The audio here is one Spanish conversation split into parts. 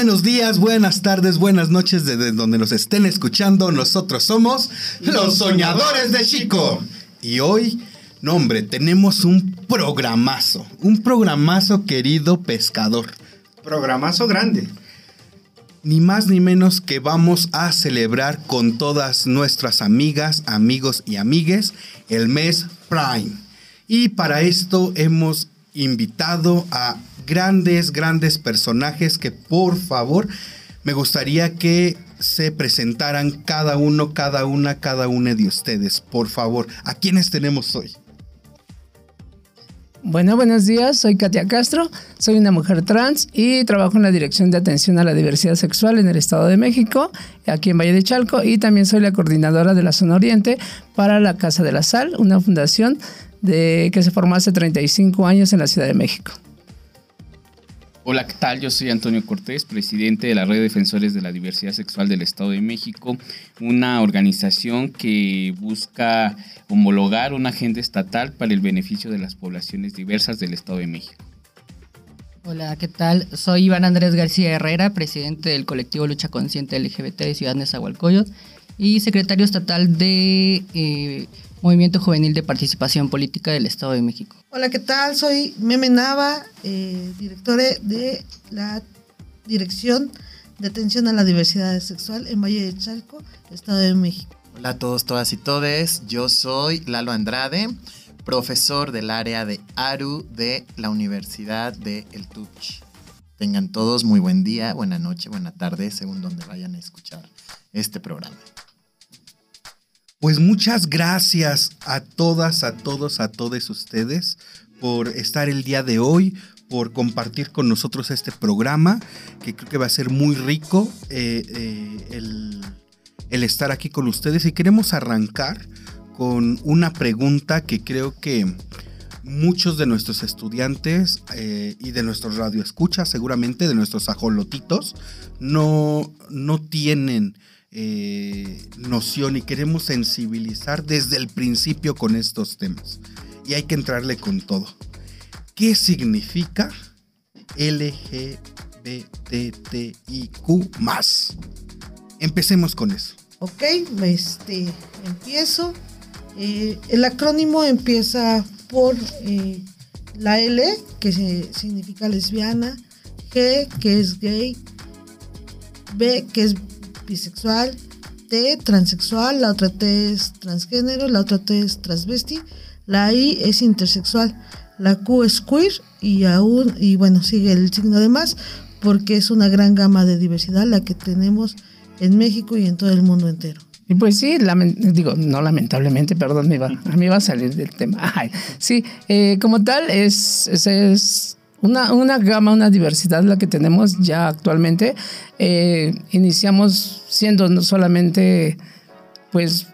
Buenos días, buenas tardes, buenas noches desde donde nos estén escuchando. Nosotros somos los soñadores de Chico. Y hoy, no hombre, tenemos un programazo, un programazo querido pescador. Programazo grande. Ni más ni menos que vamos a celebrar con todas nuestras amigas, amigos y amigues el mes Prime. Y para esto hemos invitado a grandes, grandes personajes que por favor me gustaría que se presentaran cada uno, cada una, cada una de ustedes. Por favor, ¿a quiénes tenemos hoy? Bueno, buenos días, soy Katia Castro, soy una mujer trans y trabajo en la Dirección de Atención a la Diversidad Sexual en el Estado de México, aquí en Valle de Chalco, y también soy la coordinadora de la Zona Oriente para la Casa de la Sal, una fundación de, que se formó hace 35 años en la Ciudad de México. Hola, ¿qué tal? Yo soy Antonio Cortés, presidente de la Red de Defensores de la Diversidad Sexual del Estado de México, una organización que busca homologar una agenda estatal para el beneficio de las poblaciones diversas del Estado de México. Hola, ¿qué tal? Soy Iván Andrés García Herrera, presidente del colectivo Lucha Consciente LGBT de Ciudad Nezahualcóyotl y secretario estatal de eh, Movimiento Juvenil de Participación Política del Estado de México. Hola, ¿qué tal? Soy Meme Nava, eh, directora de la Dirección de Atención a la Diversidad Sexual en Valle de Chalco, Estado de México. Hola a todos, todas y todes. Yo soy Lalo Andrade, profesor del área de ARU de la Universidad de El Tuch. Tengan todos muy buen día, buena noche, buena tarde, según donde vayan a escuchar este programa. Pues muchas gracias a todas, a todos, a todos ustedes por estar el día de hoy, por compartir con nosotros este programa, que creo que va a ser muy rico eh, eh, el, estar aquí con ustedes. Y queremos arrancar con una pregunta que creo que muchos de nuestros estudiantes eh, y de nuestros radioescuchas, seguramente de nuestros ajolotitos, no, no tienen eh, noción y queremos sensibilizar desde el principio con estos temas. Y hay que entrarle con todo. ¿Qué significa LGBTIQ más? Empecemos con eso. Ok, este, empiezo. Eh, el acrónimo empieza por eh, la L, que significa lesbiana, G, que es gay, B, que es bisexual, T, transexual, la otra T es transgénero, la otra T es transvesti, la I es intersexual, la Q es queer y aún, y bueno, sigue el signo de más, porque es una gran gama de diversidad la que tenemos en México y en todo el mundo entero. Y pues sí, digo, no lamentablemente, perdón, me va, a mí va a salir del tema. sí, eh, como tal, es, es, una, una, gama, una diversidad la que tenemos ya actualmente. Eh, iniciamos siendo solamente, pues,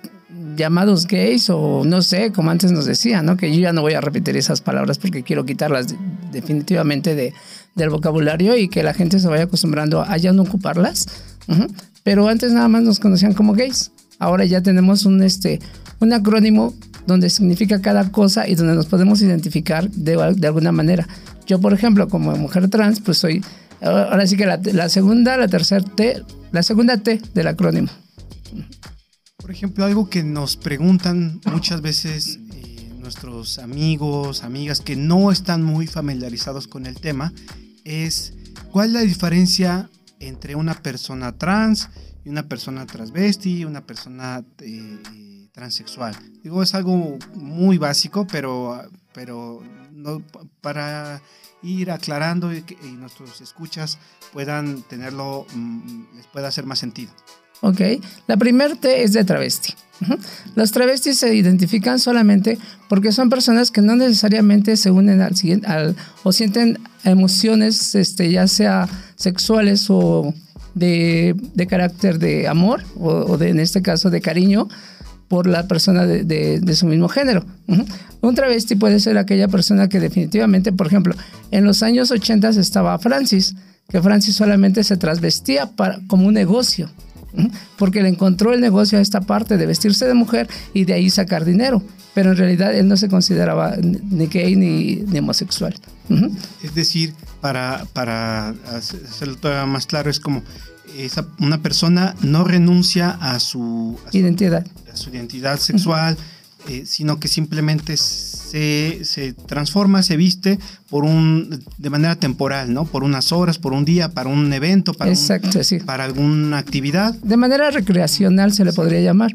llamados gays o no sé, como antes nos decían, ¿no? Que yo ya no voy a repetir esas palabras porque quiero quitarlas definitivamente de, del vocabulario y que la gente se vaya acostumbrando a ya no ocuparlas. Pero antes nada más nos conocían como gays. Ahora ya tenemos un, este, un acrónimo donde significa cada cosa y donde nos podemos identificar de, de alguna manera. Yo, por ejemplo, como mujer trans, pues soy, ahora sí que la, segunda, la tercera T, la segunda T del acrónimo. Por ejemplo, algo que nos preguntan muchas veces eh, nuestros amigos, amigas que no están muy familiarizados con el tema, es cuál es la diferencia entre una persona trans y una persona transvesti, una persona eh, transexual. Digo, es algo muy básico, pero, pero no, para ir aclarando y que nuestros escuchas puedan tenerlo, mm, les pueda hacer más sentido. Ok, la primera T es de travesti. Los travestis se identifican solamente porque son personas que no necesariamente se unen al, al o sienten emociones, este, ya sea sexuales o de, de carácter de amor o, de, en este caso de cariño por la persona de, su mismo género. Un travesti puede ser aquella persona que definitivamente, por ejemplo, en los años 80 estaba Francis, que Francis solamente se trasvestía para, como un negocio, porque le encontró el negocio a esta parte de vestirse de mujer y de ahí sacar dinero, pero en realidad él no se consideraba ni gay ni, ni homosexual. Es decir, para, para hacerlo todavía más claro, es como esa, una persona no renuncia a su, a su Identidad. a su identidad sexual, eh, sino que simplemente se, se transforma, se viste por un de manera temporal, ¿no? Por unas horas, por un día, para un evento, para, un- Exacto, sí. para alguna actividad. De manera recreacional se le podría llamar.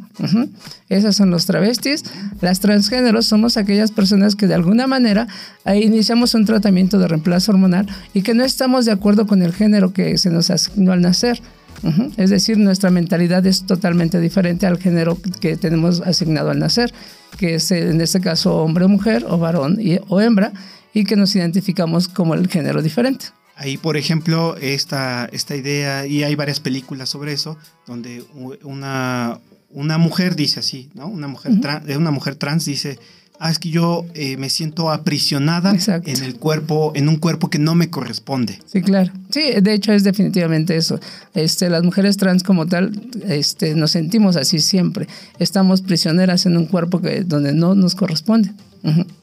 Esas son los travestis. Las transgéneros somos aquellas personas que de alguna manera ahí iniciamos un tratamiento de reemplazo hormonal y que no estamos de acuerdo con el género que se nos asignó al nacer. Es decir, nuestra mentalidad es totalmente diferente al género que tenemos asignado al nacer, que es en este caso hombre o mujer, o varón y- o hembra, y que nos identificamos como el género diferente. Ahí, por ejemplo, esta, esta idea, y hay varias películas sobre eso, donde una, una mujer dice así, ¿no? Una mujer, eh, una mujer trans dice, ah, es que yo eh, me siento aprisionada Exacto. en el cuerpo, en un cuerpo que no me corresponde. Sí, claro. Sí, de hecho es definitivamente eso. Este, las mujeres trans como tal, este, nos sentimos así siempre. Estamos prisioneras en un cuerpo que, donde no nos corresponde.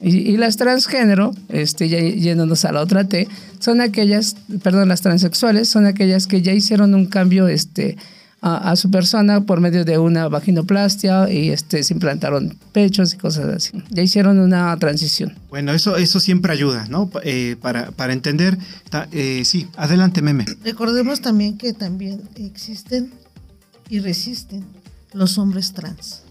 Y las transgénero, este, ya yéndonos a la otra T, son aquellas, perdón, las transexuales son aquellas que ya hicieron un cambio, este, a, a su persona por medio de una vaginoplastia y este, se implantaron pechos y cosas así. Ya hicieron una transición. Bueno, eso, eso siempre ayuda, ¿no? Eh, para, para entender. ta- eh, sí, adelante, meme. Recordemos también que también existen y resisten los hombres trans.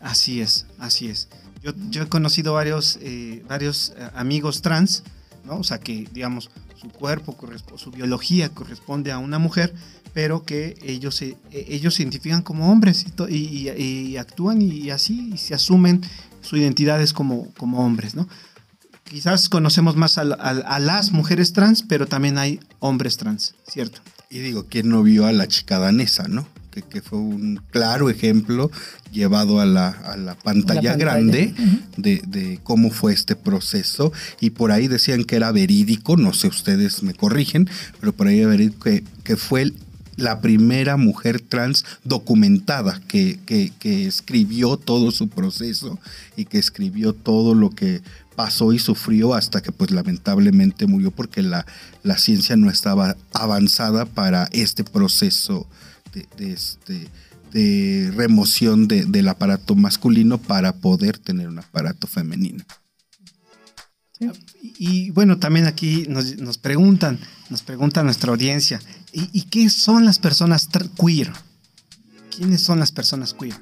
Así es, así es. Yo, yo he conocido varios, eh, varios eh, amigos trans, ¿no? O sea, que, digamos, su cuerpo, su biología corresponde a una mujer, pero que ellos se, eh, ellos se identifican como hombres y, actúan y, así y se asumen su identidad es como, como hombres, ¿no? Quizás conocemos más a, la- a- a las mujeres trans, pero también hay hombres trans, ¿cierto? Y digo, ¿quién no vio a la chica danesa, no? Que, que fue un claro ejemplo llevado a la, a la pantalla, pantalla. grande de, de cómo fue este proceso. Y por ahí decían que era verídico, no sé, ustedes me corrigen, pero por ahí era verídico que, que fue el- la primera mujer trans documentada que, que- escribió todo su proceso y que escribió todo lo que pasó y sufrió hasta que pues lamentablemente murió porque la, la ciencia no estaba avanzada para este proceso de, de este, de remoción de- del aparato masculino para poder tener un aparato femenino. Y, bueno, también aquí nos, preguntan, nos pregunta nuestra audiencia, ¿y, qué son las personas queer? ¿Quiénes son las personas queer?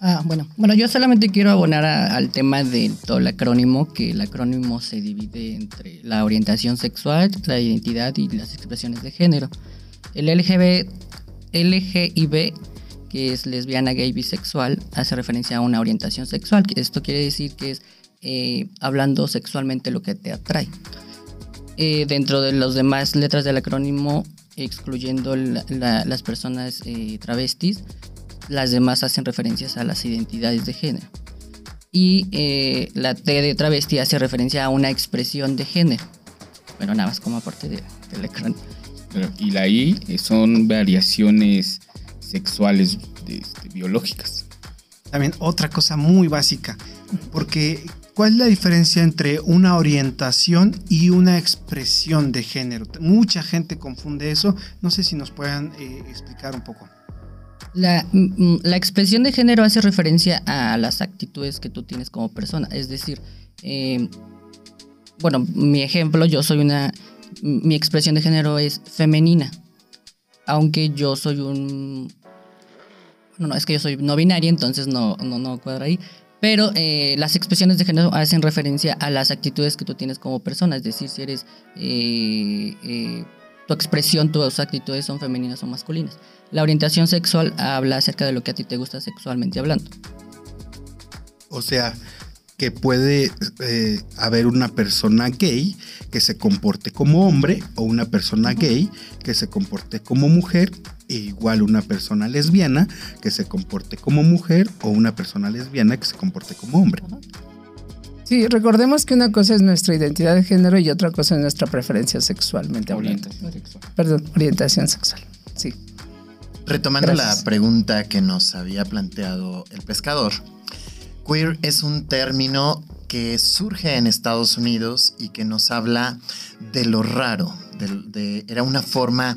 Ah, bueno. Bueno, yo solamente quiero abonar al tema de todo el acrónimo, que el acrónimo se divide entre la orientación sexual, la identidad y las expresiones de género. El LGB, LGIB, que es lesbiana, gay, bisexual, hace referencia a una orientación sexual. Esto quiere decir que es eh, hablando sexualmente lo que te atrae. Eh, dentro de las demás letras del acrónimo, excluyendo la- la- las personas eh, travestis, las demás hacen referencias a las identidades de género. Y eh, la T de travesti hace referencia a una expresión de género. Bueno, nada más como aparte de, del acrónimo. Pero- y la I son variaciones sexuales de- este, biológicas. También otra cosa muy básica, porque ¿cuál es la diferencia entre una orientación y una expresión de género? Mucha gente confunde eso, no sé si nos puedan eh, explicar un poco. La, mm, mm, la expresión de género hace referencia a las actitudes que tú tienes como persona. Es decir, eh, bueno, mi ejemplo, yo soy una. Mi expresión de género es femenina. Aunque yo soy un. No, no, es que yo soy no binaria, entonces no, no, no cuadra ahí. Pero eh, las expresiones de género hacen referencia a las actitudes que tú tienes como persona. Es decir, si eres. eh, eh, tu expresión, tus actitudes son femeninas o masculinas. La orientación sexual habla acerca de lo que a ti te gusta sexualmente hablando. O sea, que puede haber una persona gay que se comporte como hombre o una persona gay que se comporte como mujer e igual una persona lesbiana que se comporte como mujer o una persona lesbiana que se comporte como hombre. Sí, recordemos que una cosa es nuestra identidad de género y otra cosa es nuestra preferencia sexualmente hablando. Orientación sexual. Perdón, orientación sexual. Sí. Retomando Gracias. la pregunta que nos había planteado el pescador, Queer es un término que surge en Estados Unidos y que nos habla de lo raro. era una forma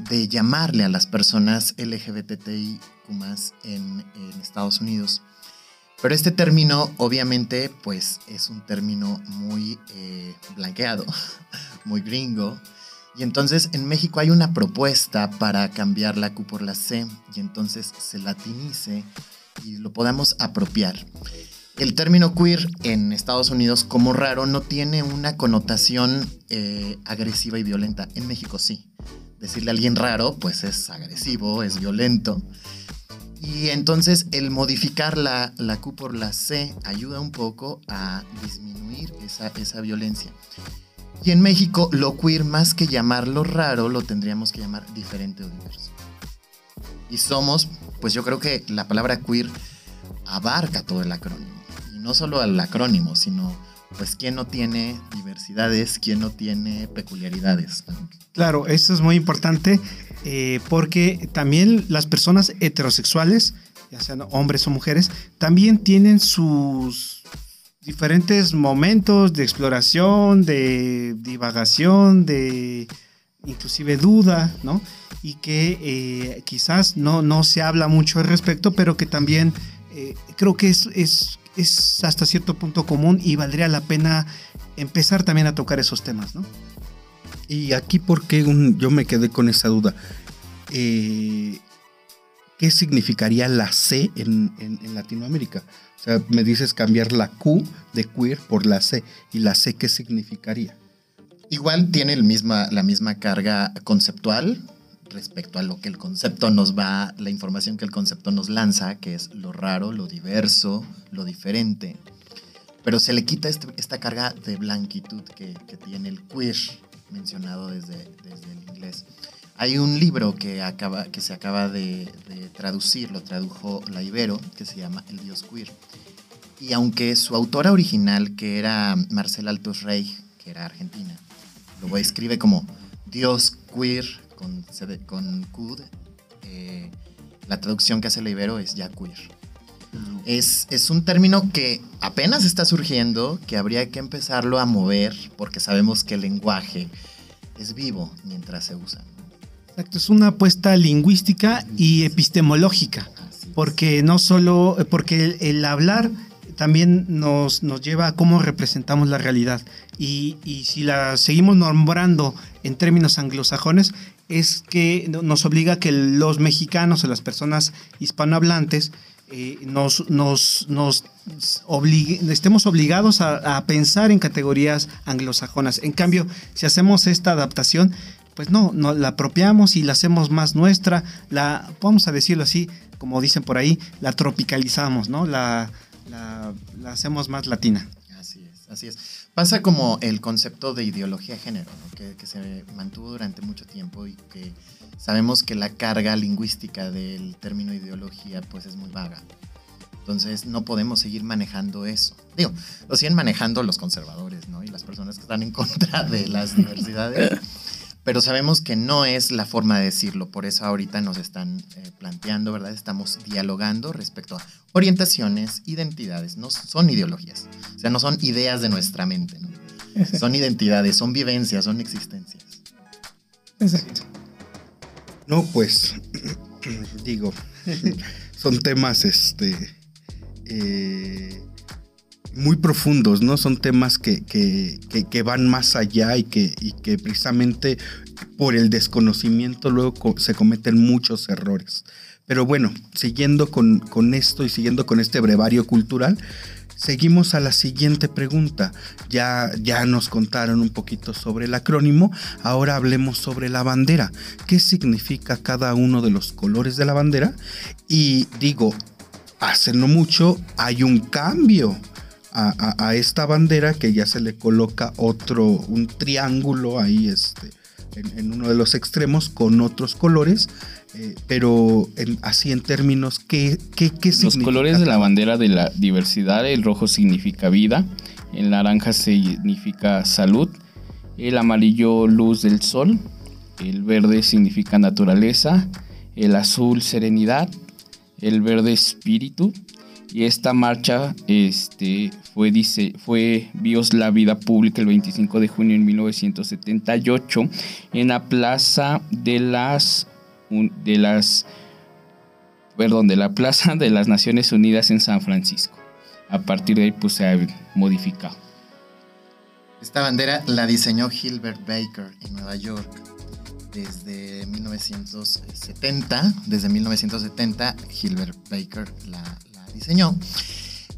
de llamarle a las personas LGBTI en, en Estados Unidos. Pero este término, obviamente, pues es un término muy eh, blanqueado, muy gringo. Y entonces en México hay una propuesta para cambiar la Q por la C y entonces se latinice y lo podamos apropiar. El término queer en Estados Unidos como raro no tiene una connotación eh, agresiva y violenta. En México sí. Decirle a alguien raro pues es agresivo, es violento. Y entonces el modificar la, la Q por la C ayuda un poco a disminuir esa, esa violencia. Y en México lo queer más que llamarlo raro lo tendríamos que llamar diferente o diverso. Y somos, pues yo creo que la palabra queer abarca todo el acrónimo. No solo el acrónimo, sino pues quién no tiene diversidades, quién no tiene peculiaridades. Claro, eso es muy importante eh, porque también las personas heterosexuales, ya sean hombres o mujeres, también tienen sus diferentes momentos de exploración, de divagación, de inclusive duda, ¿no? Y que eh, quizás no, no se habla mucho al respecto, pero que también eh, creo que es, es hasta cierto punto común y valdría la pena empezar también a tocar esos temas, ¿no? Y aquí, ¿por qué un- yo me quedé con esa duda? Eh, ¿Qué significaría la C en, en- en Latinoamérica? O sea, me dices cambiar la Q de queer por la C. ¿Y la C qué significaría? Igual tiene el misma, la misma carga conceptual respecto a lo que el concepto nos va, la información que el concepto nos lanza, que es lo raro, lo diverso, lo diferente. Pero se le quita este- esta carga de blanquitud que, que tiene el queer mencionado desde, desde el inglés. Hay un libro que, acaba, que se acaba de, de traducir, lo tradujo la Ibero, que se llama El Dios Queer. Y aunque su autora original, que era Marcela Altos Rey, que era argentina, lo escribe como Dios queer con, con Q, eh, la traducción que hace la Ibero es ya queer. Es, es un término que apenas está surgiendo, que habría que empezarlo a mover, porque sabemos que el lenguaje es vivo mientras se usa. Exacto, es una apuesta lingüística y epistemológica, porque no solo, porque el, el hablar también nos, nos lleva a cómo representamos la realidad. Y, y si la seguimos nombrando en términos anglosajones, es que no- nos obliga a que los mexicanos o las personas hispanohablantes eh, nos, nos, nos estemos obligados a, pensar en categorías anglosajonas. En cambio, si hacemos esta adaptación, pues no, no la apropiamos y la hacemos más nuestra, la, vamos a decirlo así, como dicen por ahí, la tropicalizamos, ¿no? La, la, la hacemos más latina. Así es, así es. Pasa como el concepto de ideología de género, ¿no? que, que se mantuvo durante mucho tiempo y que sabemos que la carga lingüística del término ideología pues es muy vaga. Entonces no podemos seguir manejando eso. Digo, lo siguen manejando los conservadores, ¿no? Y las personas que están en contra de las diversidades. Pero sabemos que no es la forma de decirlo, por eso ahorita nos están eh, planteando, ¿verdad? Estamos dialogando respecto a orientaciones, identidades, no son ideologías, o sea, no son ideas de nuestra mente, ¿no? son identidades, son vivencias, son existencias. Exacto. No, pues, digo, son temas, este, eh, muy profundos, ¿no? Son temas que, que- que- van más allá y que, y que precisamente por el desconocimiento luego se cometen muchos errores. Pero bueno, siguiendo con, con esto y siguiendo con este brevario cultural, seguimos a la siguiente pregunta. Ya, ya nos contaron un poquito sobre el acrónimo, ahora hablemos sobre la bandera. ¿Qué significa cada uno de los colores de la bandera? Y digo, hace no mucho hay un cambio a, a- a esta bandera que ya se le coloca otro, un triángulo ahí este, en, en uno de los extremos con otros colores, eh, pero en- así en términos, ¿qué, qué, qué Los significa? colores de la bandera de la diversidad, el rojo significa vida, el naranja significa salud, el amarillo luz del sol, el verde significa naturaleza, el azul serenidad, el verde espíritu, Y esta marcha este, fue, dice, fue vio la vida pública el 25 de junio de 1978 en la plaza de las, de las perdón, de la Plaza de las Naciones Unidas en San Francisco. A partir de ahí pues se ha modificado. Esta bandera la diseñó Gilbert Baker en Nueva York desde 1970. Desde 1970 Gilbert Baker la, diseñó.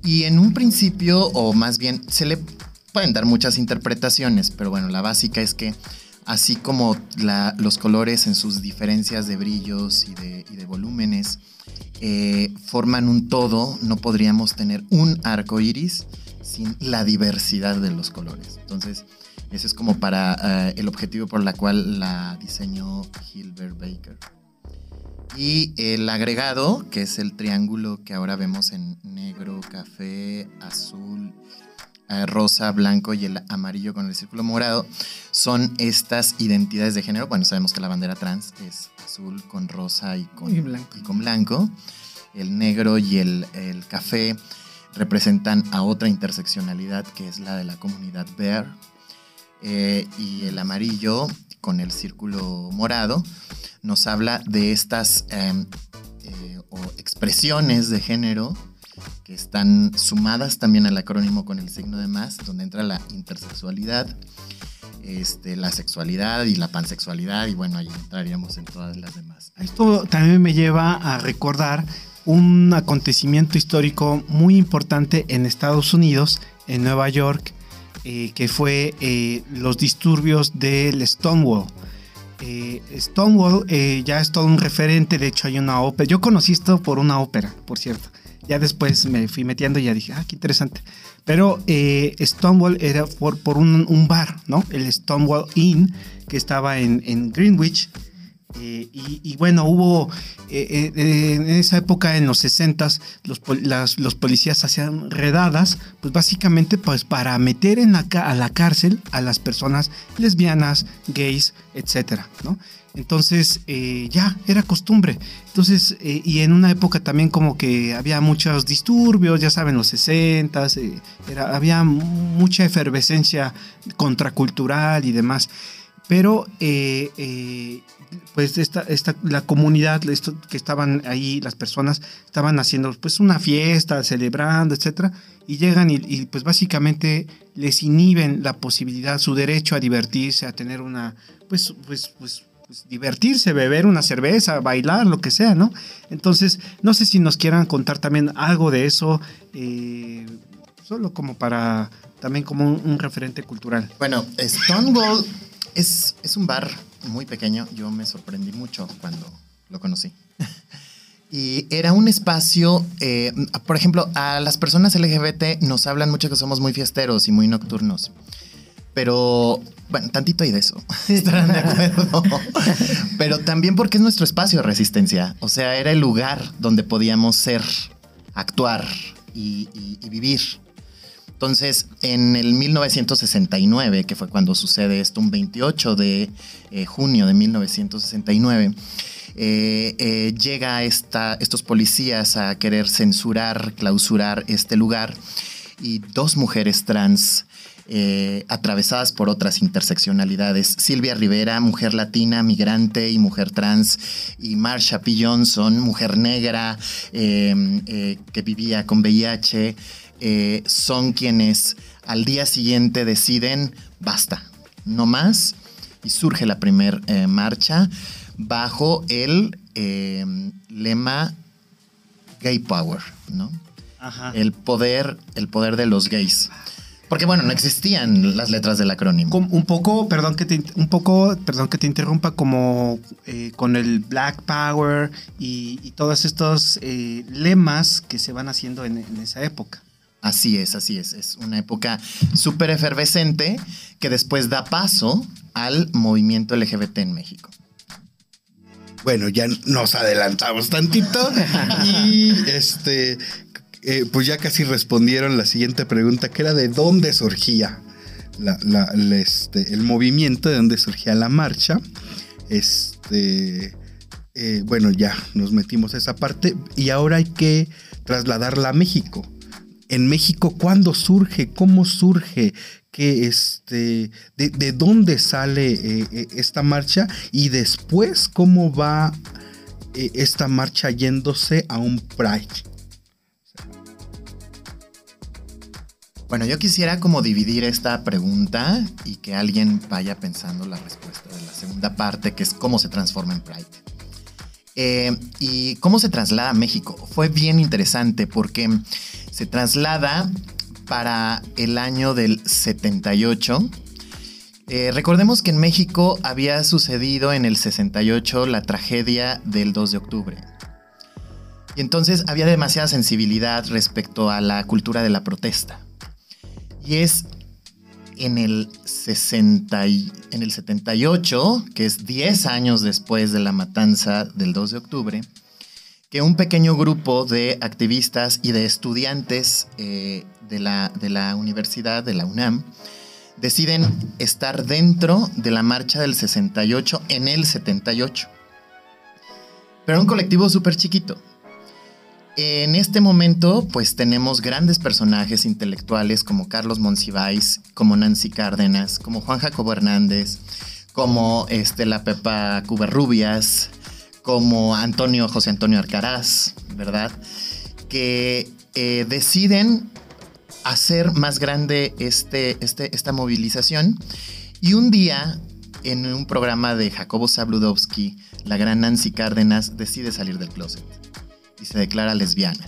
Y en un principio, o más bien, se le pueden dar muchas interpretaciones, pero bueno, la básica es que así como los colores en sus diferencias de brillos y de, volúmenes eh, forman un todo, no podríamos tener un arco iris sin la diversidad de los colores. Entonces, ese es como para eh, el objetivo por la cual la diseñó Gilbert Baker. Y el agregado, que es el triángulo que ahora vemos en negro, café, azul, eh, rosa, blanco y el amarillo con el círculo morado, son estas identidades de género. Bueno, sabemos que la bandera trans es azul con rosa y con, y con blanco. El negro y el, el café representan a otra interseccionalidad que es la de la comunidad Bear. Eh, y el amarillo con el círculo morado nos habla de estas em, eh, expresiones de género que están sumadas también al acrónimo con el signo de más, donde entra la intersexualidad, este, la sexualidad y la pansexualidad, y bueno, ahí entraríamos en todas las demás. Esto también me lleva a recordar un acontecimiento histórico muy importante en Estados Unidos, en Nueva York, eh, que fue eh, los disturbios del Stonewall. Eh, Stonewall ya es todo un referente, de hecho hay una ópera. Yo conocí esto por una ópera, por cierto. Ya después me fui metiendo y ya dije, ah, qué interesante. Pero Stonewall era por, por un, bar, ¿no? El Stonewall Inn, que estaba en, en Greenwich eh, y, bueno, hubo eh, eh, en esa época, en los 60, los, los policías hacían redadas, pues básicamente pues para meter en la, a la cárcel a las personas lesbianas, gays, etcétera, ¿no? Entonces ya era costumbre. Entonces, y en una época también como que había muchos disturbios, ya saben, los 60, era, había mucha efervescencia contracultural y demás. Pero pues esta, esta, la comunidad que estaban ahí, las personas, estaban haciendo pues una fiesta, celebrando, etcétera, y llegan y, pues básicamente les inhiben la posibilidad, su derecho a divertirse, a tener una, pues, pues, pues, pues, divertirse, beber una cerveza, bailar, lo que sea, ¿no? Entonces, no sé si nos quieran contar también algo de eso, eh, solo como para, también como un, referente cultural. Bueno, Stonewall es, es un bar muy pequeño, yo me sorprendí mucho cuando lo conocí. Y era un espacio, eh, por ejemplo, a las personas LGBT nos hablan mucho que somos muy fiesteros y muy nocturnos. Pero, bueno, tantito hay de eso. Estarán de acuerdo. Pero también porque es nuestro espacio de resistencia. O sea, era el lugar donde podíamos ser, actuar y vivir. Entonces, en el 1969, que fue cuando sucede esto, un 28 de eh, junio de 1969, eh, eh, llega estos policías a querer censurar, clausurar este lugar y dos mujeres trans atravesadas por otras interseccionalidades. Silvia Rivera, mujer latina, migrante y mujer trans, y Marsha P. Johnson, mujer negra que vivía con VIH. Eh, son quienes al día siguiente deciden, basta, no más, y surge la primera eh, marcha bajo el eh, lema Gay Power, ¿no? El poder, el poder de los gays. Porque bueno, no existían las letras del acrónimo. Un poco, perdón que te, un poco, perdón que te interrumpa, como con el Black Power y, todos estos lemas que se van haciendo en, esa época. Así es, así es. Es una época súper efervescente que después da paso al movimiento LGBT en México. Bueno, ya nos adelantamos tantito y este, eh, pues ya casi respondieron la siguiente pregunta, que era de dónde surgía este, el movimiento, de dónde surgía la marcha. Este, eh, bueno, ya nos metimos a esa parte y ahora hay que trasladarla a México. En México, ¿cuándo surge? ¿Cómo surge? ¿Qué, este, de, dónde sale eh, eh, esta marcha? Y después, ¿cómo va eh, esta marcha yéndose a un Pride? Bueno, yo quisiera como dividir esta pregunta y que alguien vaya pensando la respuesta de la segunda parte, que es cómo se transforma en Pride. Y cómo se traslada a México. Fue bien interesante porque se traslada para el año del 78. Eh, recordemos que en México había sucedido en el 68 la tragedia del 2 de octubre. Y entonces había demasiada sensibilidad respecto a la cultura de la protesta. Y es en el, 60 en el 78, que es 10 años después de la matanza del 2 de octubre, un pequeño grupo de activistas y de estudiantes eh, de, la, de la universidad, de la UNAM, deciden estar dentro de la marcha del 68 en el 78. Pero un colectivo súper chiquito. En este momento, pues tenemos grandes personajes intelectuales como Carlos Monsiváis, como Nancy Cárdenas, como Juan Jacobo Hernández, como este, la Pepa Cuberrubias, como Antonio José Antonio Arcaraz, ¿verdad? Que eh, deciden hacer más grande este, este, esta movilización. Y un día, en un programa de Jacobo Zabludowski, la gran Nancy Cárdenas decide salir del closet y se declara lesbiana.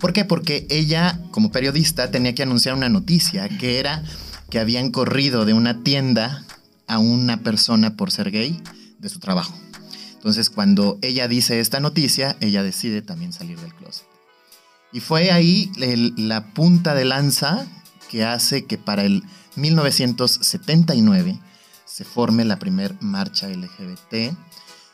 ¿Por qué? Porque ella, como periodista, tenía que anunciar una noticia que era que habían corrido de una tienda a una persona por ser gay de su trabajo. Entonces, cuando ella dice esta noticia, ella decide también salir del closet. Y fue ahí la punta de lanza que hace que para el 1979 se forme la primer marcha LGBT,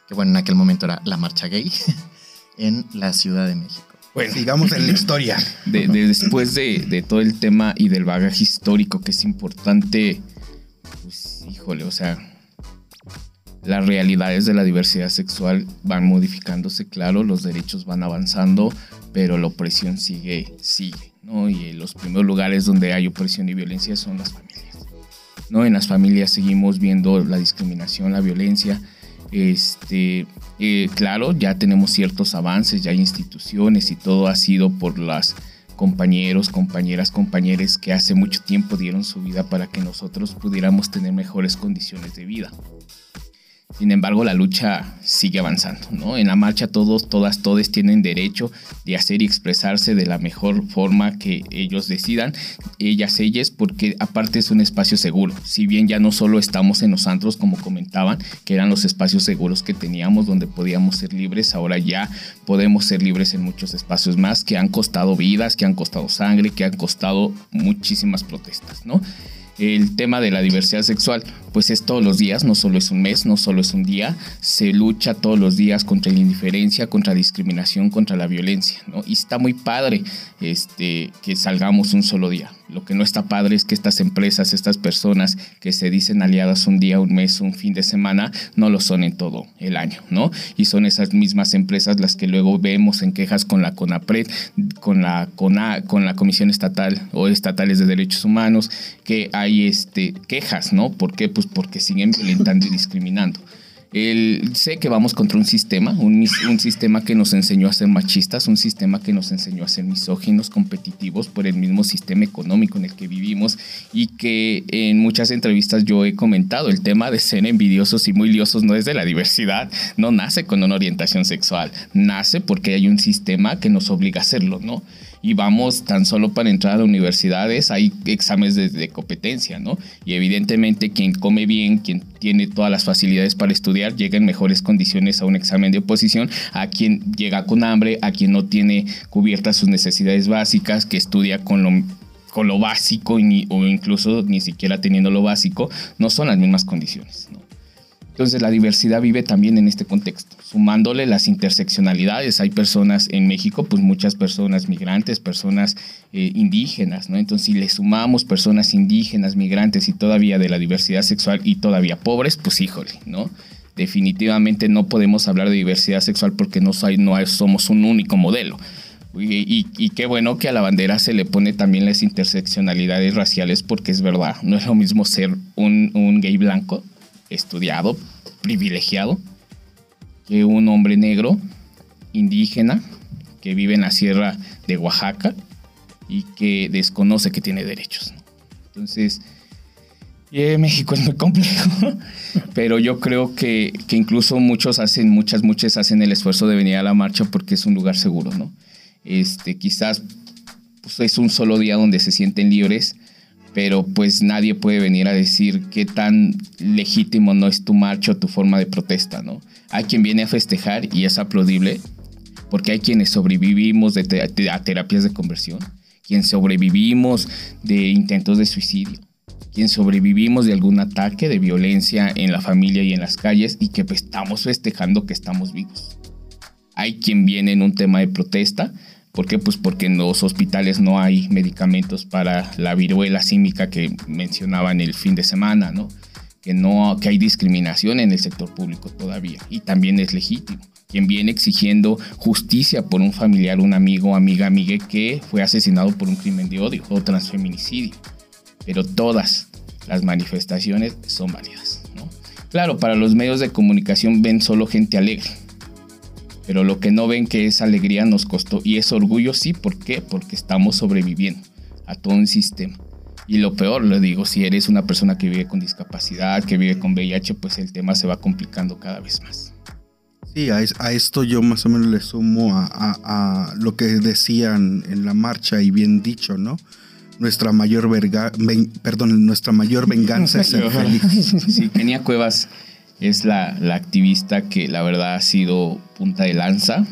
que bueno, en aquel momento era la marcha gay, en la Ciudad de México. Bueno, sigamos en la historia. De, después de, todo el tema y del bagaje histórico que es importante, pues híjole, o sea, las realidades de la diversidad sexual van modificándose, claro, los derechos van avanzando, pero la opresión sigue, sigue, ¿no? Y los primeros lugares donde hay opresión y violencia son las familias, ¿no? En las familias seguimos viendo la discriminación, la violencia, este, eh, claro, ya tenemos ciertos avances, ya hay instituciones y todo ha sido por las compañeros, compañeras, compañeros que hace mucho tiempo dieron su vida para que nosotros pudiéramos tener mejores condiciones de vida. Sin embargo, la lucha sigue avanzando, ¿no? En la marcha todos, todas, todos tienen derecho de hacer y expresarse de la mejor forma que ellos decidan, ellas, ellas, porque aparte es un espacio seguro. Si bien ya no solo estamos en los antros, como comentaban, que eran los espacios seguros que teníamos donde podíamos ser libres, ahora ya podemos ser libres en muchos espacios más que han costado vidas, que han costado sangre, que han costado muchísimas protestas, ¿no? el tema de la diversidad sexual, pues es todos los días, no solo es un mes, no solo es un día, se lucha todos los días contra la indiferencia, contra la discriminación, contra la violencia, ¿no? Y está muy padre este, que salgamos un solo día. Lo que no está padre es que estas empresas, estas personas que se dicen aliadas un día, un mes, un fin de semana, no lo son en todo el año, ¿no? Y son esas mismas empresas las que luego vemos en quejas con la CONAPRED, con la, CONA, con la Comisión Estatal o Estatales de Derechos Humanos, que hay este, quejas, ¿no? ¿Por qué? Pues porque siguen violentando y discriminando sé que vamos contra un sistema, un, sistema que nos enseñó a ser machistas, un sistema que nos enseñó a ser misóginos, competitivos por el mismo sistema económico en el que vivimos y que en muchas entrevistas yo he comentado, el tema de ser envidiosos y muy liosos no es de la diversidad, no nace con una orientación sexual, nace porque hay un sistema que nos obliga a hacerlo, ¿no? Y vamos tan solo para entrar a universidades, hay exámenes de, competencia, ¿no? Y evidentemente quien come bien, quien tiene todas las facilidades para estudiar, llega en mejores condiciones a un examen de oposición, a quien llega con hambre, a quien no tiene cubiertas sus necesidades básicas, que estudia con lo con lo básico o incluso ni siquiera teniendo lo básico, no son las mismas condiciones. ¿no? Entonces la diversidad vive también en este contexto, sumándole las interseccionalidades. Hay personas en México, pues muchas personas migrantes, personas eh, indígenas, ¿no? Entonces si le sumamos personas indígenas, migrantes y todavía de la diversidad sexual y todavía pobres, pues híjole, ¿no? Definitivamente no podemos hablar de diversidad sexual porque no, somos un único modelo Y, qué bueno que a la bandera se le pone también las interseccionalidades raciales porque es verdad, no es lo mismo ser un gay blanco, estudiado, privilegiado, que un hombre negro, indígena, que vive en la sierra de Oaxaca y que desconoce que tiene derechos. Entonces, eh, México es muy complejo, pero yo creo que, que incluso muchos hacen, muchas, muchas hacen el esfuerzo de venir a la marcha porque es un lugar seguro, ¿no? Este, quizás pues, es un solo día donde se sienten libres, pero pues nadie puede venir a decir qué tan legítimo no es tu marcha o tu forma de protesta, ¿no? Hay quien viene a festejar y es aplaudible, porque hay quienes sobrevivimos de a terapias de conversión, quienes sobrevivimos de intentos de suicidio, quienes sobrevivimos de algún ataque de violencia en la familia y en las calles y que pues, estamos festejando que estamos vivos. Hay quien viene en un tema de protesta, ¿por qué? Pues porque en los hospitales no hay medicamentos para la viruela símica que mencionaba en el fin de semana, ¿no? Que, no, que hay discriminación en el sector público todavía y también es legítimo. Quien viene exigiendo justicia por un familiar, un amigo, amiga, amigue que fue asesinado por un crimen de odio o transfeminicidio. Pero todas las manifestaciones son válidas, ¿no? Claro, para los medios de comunicación ven solo gente alegre, pero lo que no ven que esa alegría nos costó y es orgullo, sí, ¿por qué? Porque estamos sobreviviendo a todo un sistema. Y lo peor, lo digo, si eres una persona que vive con discapacidad, que vive con VIH, pues el tema se va complicando cada vez más. Sí, a, es- a esto yo más o menos le sumo a, a- a lo que decían en la marcha y bien dicho, ¿no? Nuestra mayor verga, ven- perdón, nuestra mayor venganza es ser feliz. Sí, Kenia Cuevas es la, la activista que la verdad ha sido punta de lanza.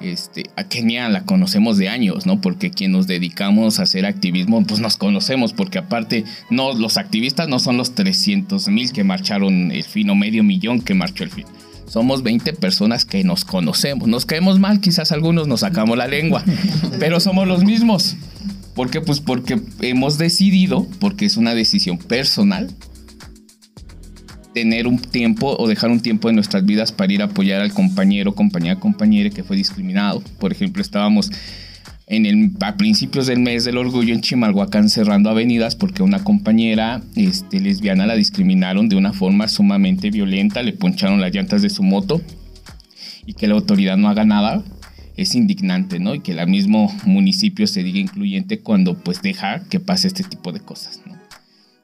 Este, a Kenia la conocemos de años, ¿no? Porque quien nos dedicamos a hacer activismo, pues nos conocemos, porque aparte, no, los activistas no son los 300 mil que marcharon el fin o medio millón que marchó el fin. Somos 20 personas que nos conocemos. Nos caemos mal, quizás algunos nos sacamos la lengua, pero somos los mismos. ¿Por qué? Pues porque hemos decidido, porque es una decisión personal, tener un tiempo o dejar un tiempo en nuestras vidas para ir a apoyar al compañero, compañera, compañera que fue discriminado. Por ejemplo, estábamos en el, a principios del mes del orgullo en Chimalhuacán cerrando avenidas porque una compañera este, lesbiana la discriminaron de una forma sumamente violenta, le poncharon las llantas de su moto y que la autoridad no haga nada es indignante, ¿no? Y que el mismo municipio se diga incluyente cuando pues deja que pase este tipo de cosas, ¿no?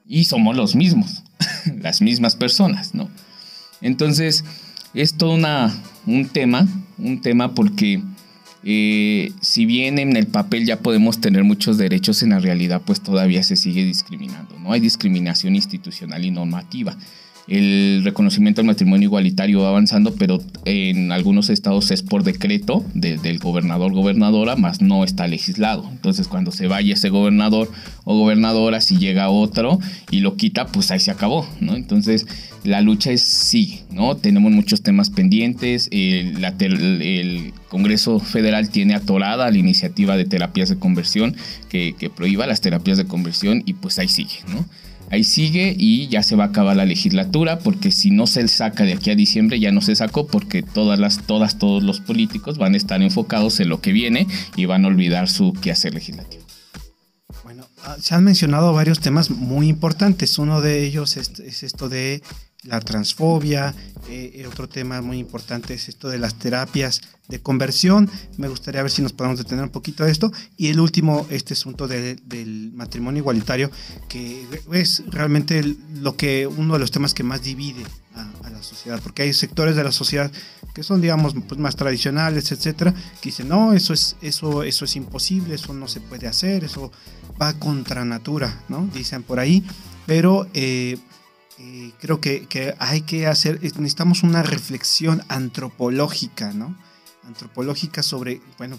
Y somos los mismos, las mismas personas, ¿no? Entonces, es todo una, un tema, un tema porque eh, si bien en el papel ya podemos tener muchos derechos, en la realidad pues todavía se sigue discriminando, ¿no? Hay discriminación institucional y normativa. El reconocimiento del matrimonio igualitario va avanzando, pero en algunos estados es por decreto de- del gobernador gobernadora, más no está legislado. Entonces, cuando se vaya ese gobernador o gobernadora, si llega otro y lo quita, pues ahí se acabó, ¿no? Entonces, la lucha es sigue, ¿no? Tenemos muchos temas pendientes. El, Congreso Federal tiene atorada la iniciativa de terapias de conversión que prohíba las terapias de conversión y pues ahí sigue, ¿no? Ahí sigue y ya se va a acabar la legislatura porque si no se saca de aquí a diciembre ya no se sacó porque todas las todas todos los políticos van a estar enfocados en lo que viene y van a olvidar su quehacer legislativo. Bueno, ah, se han mencionado varios temas muy importantes. Uno de ellos es, es esto de la transfobia. eh, eh, otro tema muy importante es esto de las terapias de conversión. Me gustaría ver si nos podemos detener un poquito de esto. Y el último, este asunto de- del matrimonio igualitario, que es realmente lo que uno de los temas que más divide a, a la sociedad, porque hay sectores de la sociedad que son, digamos, pues, más tradicionales, etcétera, que dicen, no, eso es, eso, eso es imposible, eso no se puede hacer, eso va contra natura, ¿no? Dicen por ahí, pero eh, eh, creo que, que hay que hacer, es- necesitamos una reflexión antropológica, ¿no? Antropológica sobre, bueno,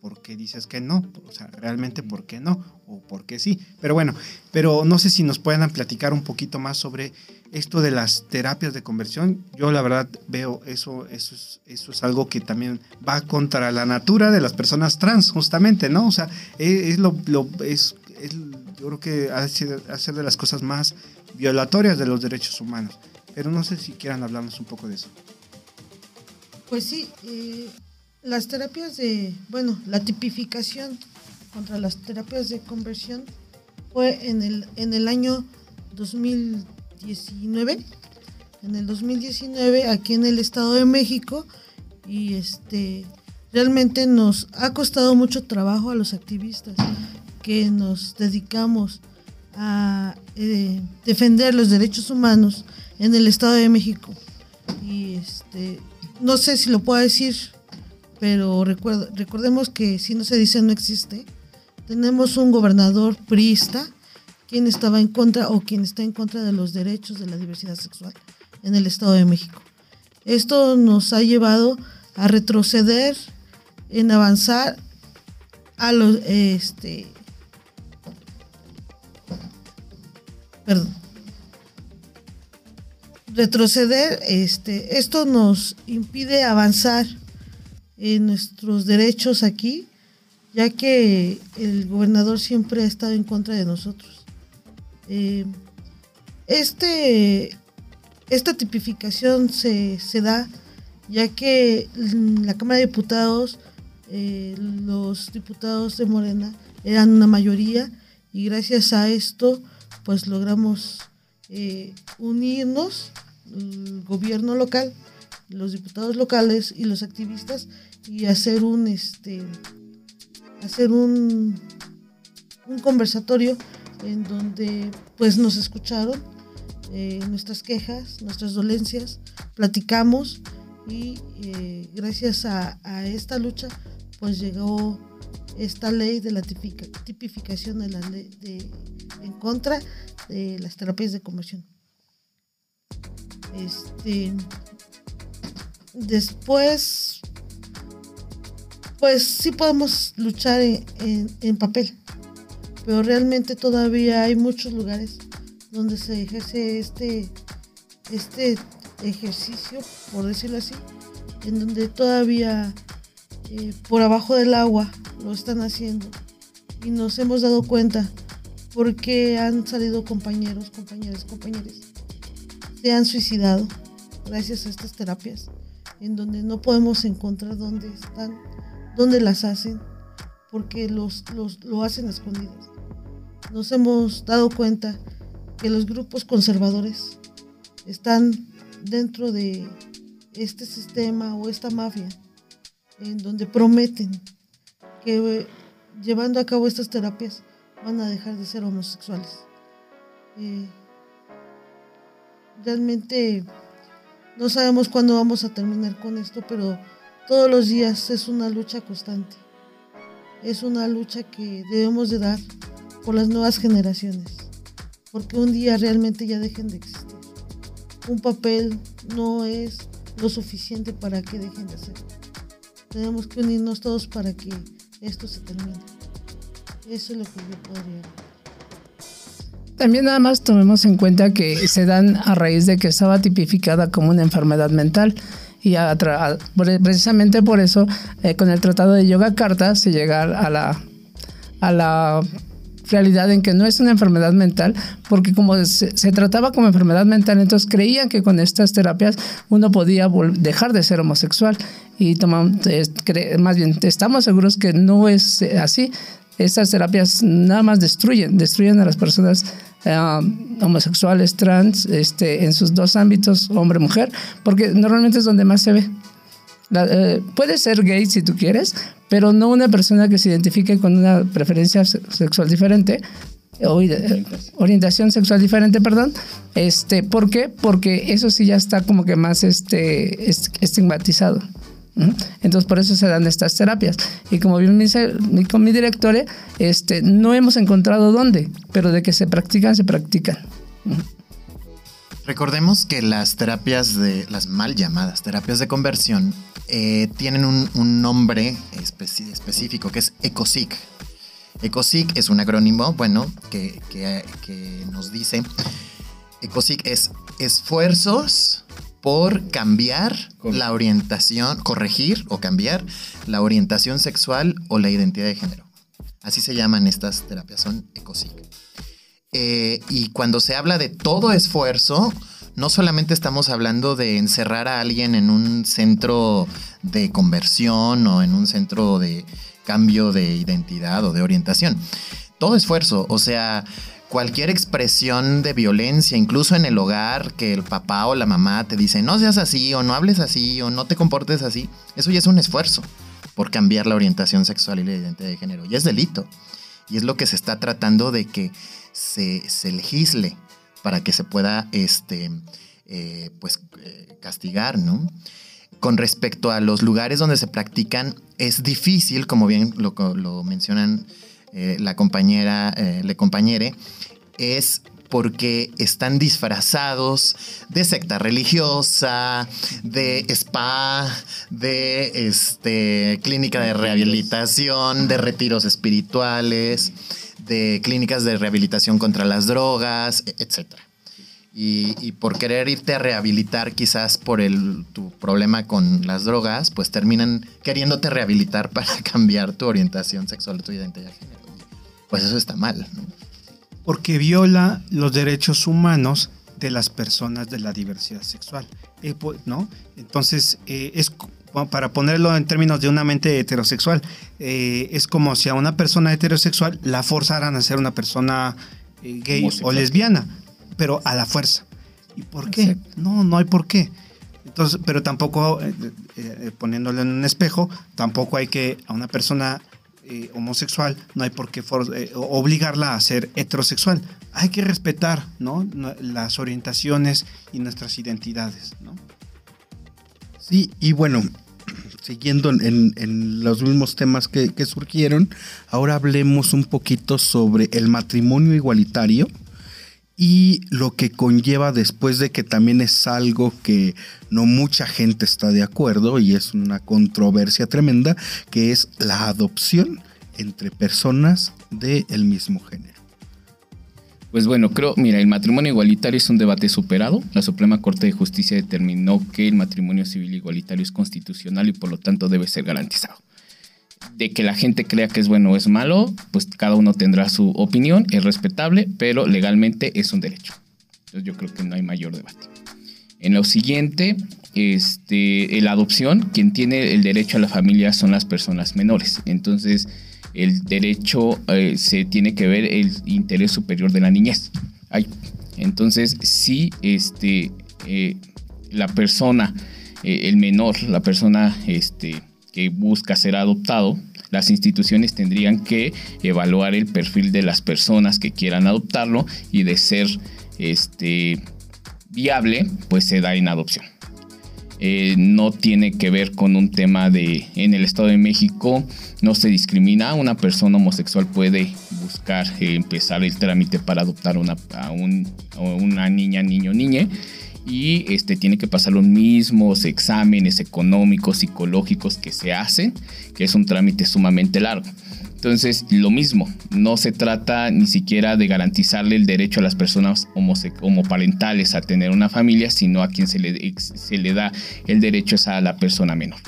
¿por qué dices que no? O sea, realmente ¿por qué no? O ¿por qué sí? Pero bueno, pero no sé si nos puedan platicar un poquito más sobre esto de las terapias de conversión. Yo la verdad veo eso, eso es, eso es algo que también va contra la natura de las personas trans, justamente, ¿no? O sea, es, es lo, lo- es, es- yo creo que ha de ser, ha de ser de las cosas más violatorias de los derechos humanos. Pero no sé si quieran hablarnos un poco de eso. Pues sí, eh, las terapias de, bueno, la tipificación contra las terapias de conversión fue en el, en el año 2019. En el 2019, aquí en el Estado de México, y este realmente nos ha costado mucho trabajo a los activistas que nos dedicamos a eh, defender los derechos humanos en el Estado de México. Y este, no sé si lo puedo decir, pero recuerdo, recordemos que si no se dice no existe. Tenemos un gobernador priista quien estaba en contra o quien está en contra de los derechos de la diversidad sexual en el Estado de México. Esto nos ha llevado a retroceder en avanzar a los este perdón. Retroceder este esto nos impide avanzar en nuestros derechos aquí ya que el gobernador siempre ha estado en contra de nosotros. Eh, este esta tipificación se, se da ya que la Cámara de Diputados, eh, los diputados de Morena eran una mayoría y gracias a esto pues logramos eh, unirnos, el gobierno local, los diputados locales y los activistas y hacer un este hacer un, un conversatorio en donde pues nos escucharon eh, nuestras quejas, nuestras dolencias, platicamos y eh, gracias a, esta lucha pues llegó esta ley de la tipificación de la ley en contra de las terapias de conversión. Este, después, pues sí podemos luchar en, papel, pero realmente todavía hay muchos lugares donde se ejerce este, este ejercicio, por decirlo así, en donde todavía por abajo del agua lo están haciendo. Y nos hemos dado cuenta porque han salido compañeros, compañeras, compañeros, se han suicidado gracias a estas terapias, en donde no podemos encontrar dónde están, dónde las hacen, porque los, los, lo hacen escondidas. Nos hemos dado cuenta que los grupos conservadores están dentro de este sistema o esta mafia en donde prometen que llevando a cabo estas terapias van a dejar de ser homosexuales. Eh, realmente no sabemos cuándo vamos a terminar con esto, pero todos los días es una lucha constante. Es una lucha que debemos de dar por las nuevas generaciones, porque un día realmente ya dejen de existir un papel no es lo suficiente para que dejen de hacer. Tenemos que unirnos todos para que esto se termine. Eso es lo que yo podría. También nada más tomemos en cuenta que se dan a raíz de que estaba tipificada como una enfermedad mental y precisamente por eso eh, con el tratado de Yoga Carta se llega a la a la realidad en que no es una enfermedad mental, porque como se, trataba como enfermedad mental, entonces creían que con estas terapias uno podía dejar de ser homosexual. Y tomamos, más bien, estamos seguros que no es así. Estas terapias nada más destruyen, destruyen a las personas eh, homosexuales, trans, este, en sus dos ámbitos, hombre-mujer, porque normalmente es donde más se ve. Eh, puede ser gay si tú quieres, pero no una persona que se identifique con una preferencia sexual diferente o orientación sexual diferente, perdón. Este, ¿por qué? Porque eso sí ya está como que más este, estigmatizado. Entonces por eso se dan estas terapias. Y como bien me dice con mi directore, este, no hemos encontrado dónde, pero de que se practican, se practican. Recordemos que las terapias de, las mal llamadas terapias de conversión, eh, tienen un, nombre específico que es ECOSIC. ECOSIC es un acrónimo, bueno, que, nos dice, ECOSIC es esfuerzos por cambiar la orientación, corregir o cambiar la orientación sexual o la identidad de género. Así se llaman estas terapias, son ECOSIC. Eh, y cuando se habla de todo esfuerzo, no solamente estamos hablando de encerrar a alguien en un centro de conversión o en un centro de cambio de identidad o de orientación. Todo esfuerzo, o sea, cualquier expresión de violencia, incluso en el hogar, que el papá o la mamá te dicen no seas así o no hables así o no te comportes así, eso ya es un esfuerzo por cambiar la orientación sexual y la identidad de género. Y es delito. Y es lo que se está tratando de que se, legisle para que se pueda este, eh, pues, eh, castigar, ¿no? Con respecto a los lugares donde se practican, es difícil, como bien lo mencionan eh, la compañera, eh, le compañere, es porque están disfrazados de secta religiosa, de spa, de este, clínica de rehabilitación, de retiros espirituales, de clínicas de rehabilitación contra las drogas, etc. Y, por querer irte a rehabilitar quizás por el, tu problema con las drogas, pues terminan queriéndote rehabilitar para cambiar tu orientación sexual, tu identidad de género pues eso está mal. Porque viola los derechos humanos de las personas de la diversidad sexual. Eh, ¿no? Entonces, eh, es para ponerlo en términos de una mente heterosexual, eh, es como si a una persona heterosexual la forzaran a ser una persona gay o lesbiana, pero a la fuerza. ¿Y por qué? No, no hay por qué. Entonces, pero tampoco, poniéndolo en un espejo, tampoco hay que a una persona eh, homosexual, no hay por qué eh, obligarla a ser heterosexual. Hay que respetar ¿no? las orientaciones y nuestras identidades. ¿no? Sí, y bueno, siguiendo en, los mismos temas que, que, surgieron, ahora hablemos un poquito sobre el matrimonio igualitario y lo que conlleva después de que también es algo que no mucha gente está de acuerdo y es una controversia tremenda, que es la adopción entre personas del mismo género. Pues bueno, creo, mira, el matrimonio igualitario es un debate superado. La Suprema Corte de Justicia determinó que el matrimonio civil igualitario es constitucional y por lo tanto debe ser garantizado de que la gente crea que es bueno o es malo, pues cada uno tendrá su opinión, es respetable, pero legalmente es un derecho. Entonces yo creo que no hay mayor debate. En lo siguiente, este, la adopción, quien tiene el derecho a la familia son las personas menores. Entonces, el derecho eh, se tiene que ver el interés superior de la niñez. entonces, si este, eh, la persona, eh, el menor, la persona este, que busca ser adoptado, las instituciones tendrían que evaluar el perfil de las personas que quieran adoptarlo y de ser este, viable, pues se da en adopción. Eh, no tiene que ver con un tema de en el Estado de México no se discrimina una persona homosexual puede buscar eh, empezar el trámite para adoptar una, a, una niña niño niñe y este, tiene que pasar los mismos exámenes económicos, psicológicos que se hacen, que es un trámite sumamente largo. Entonces, lo mismo, no se trata ni siquiera de garantizarle el derecho a las personas homoparentales a tener una familia, sino a quien se le, se le da el derecho es a la persona menor.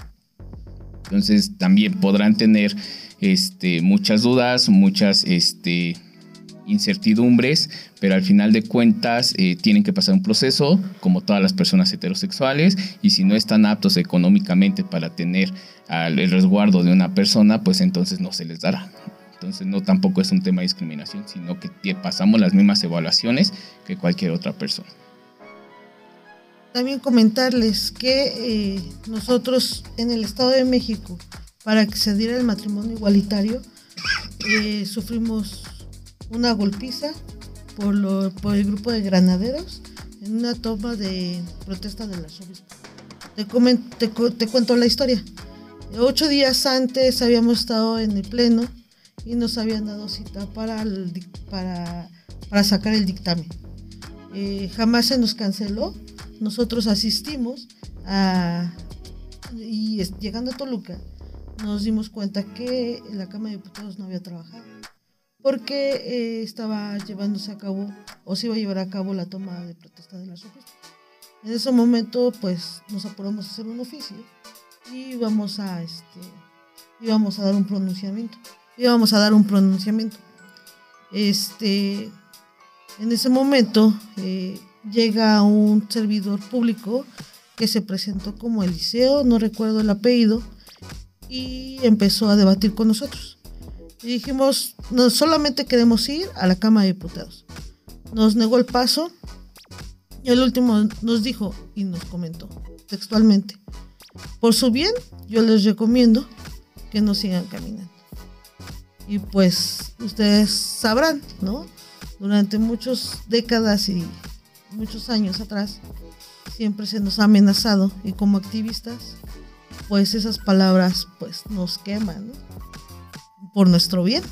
Entonces, también podrán tener este, muchas dudas, muchas este, incertidumbres, pero al final de cuentas eh, tienen que pasar un proceso, como todas las personas heterosexuales, y si no están aptos económicamente para tener el resguardo de una persona, pues entonces no se les dará. Entonces no tampoco es un tema de discriminación, sino que pasamos las mismas evaluaciones que cualquier otra persona. También comentarles que eh, nosotros en el Estado de México, para que se diera el matrimonio igualitario, eh, sufrimos una golpiza por, el grupo de granaderos en una toma de protesta de las Te, te, cuento la historia. Ocho días antes habíamos estado en el pleno y nos habían dado cita para, para, para sacar el dictamen. Eh, jamás se nos canceló. Nosotros asistimos a, y llegando a Toluca nos dimos cuenta que la Cámara de Diputados no había trabajado porque eh, estaba llevándose a cabo o se iba a llevar a cabo la toma de protesta de la sufistas. En ese momento, pues nos apuramos a hacer un oficio y íbamos a, este, íbamos a dar un pronunciamiento. Íbamos a dar un pronunciamiento. Este, en ese momento, eh, llega un servidor público que se presentó como Eliseo, no recuerdo el apellido, y empezó a debatir con nosotros. Y dijimos, no solamente queremos ir a la Cámara de Diputados. Nos negó el paso y el último nos dijo y nos comentó textualmente, por su bien, yo les recomiendo que no sigan caminando. Y pues ustedes sabrán, ¿no? Durante muchas décadas y muchos años atrás, siempre se nos ha amenazado y como activistas, pues esas palabras pues nos queman, ¿no? Por nuestro bien.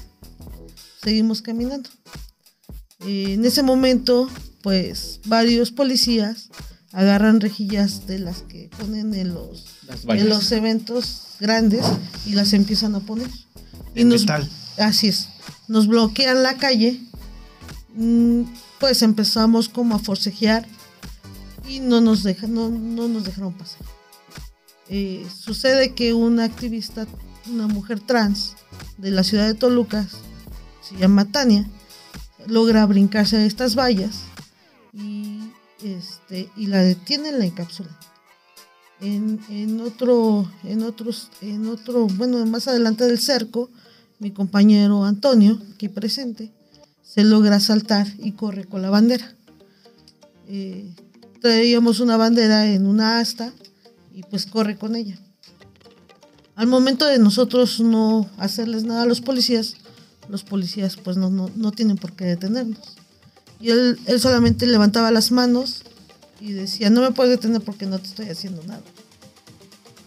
Seguimos caminando. en ese momento, pues varios policías agarran rejillas de las que ponen en los, en los eventos grandes y las empiezan a poner. Y nos, metal. Así es. Nos bloquean la calle. mm, Pues empezamos como a forcejear y no nos, dejan, no, no nos dejaron pasar. Eh, sucede que una activista, una mujer trans de la ciudad de Toluca, se llama Tania, logra brincarse a estas vallas y, este, y la detienen, la encapsulan. En, en otro, en otros, en otro, bueno, más adelante del cerco, mi compañero Antonio, aquí presente, se logra saltar y corre con la bandera. Eh, traíamos una bandera en una asta y pues corre con ella. Al momento de nosotros no hacerles nada a los policías, los policías pues no, no, no tienen por qué detenernos. Y él, él solamente levantaba las manos y decía, no me puedes detener porque no te estoy haciendo nada.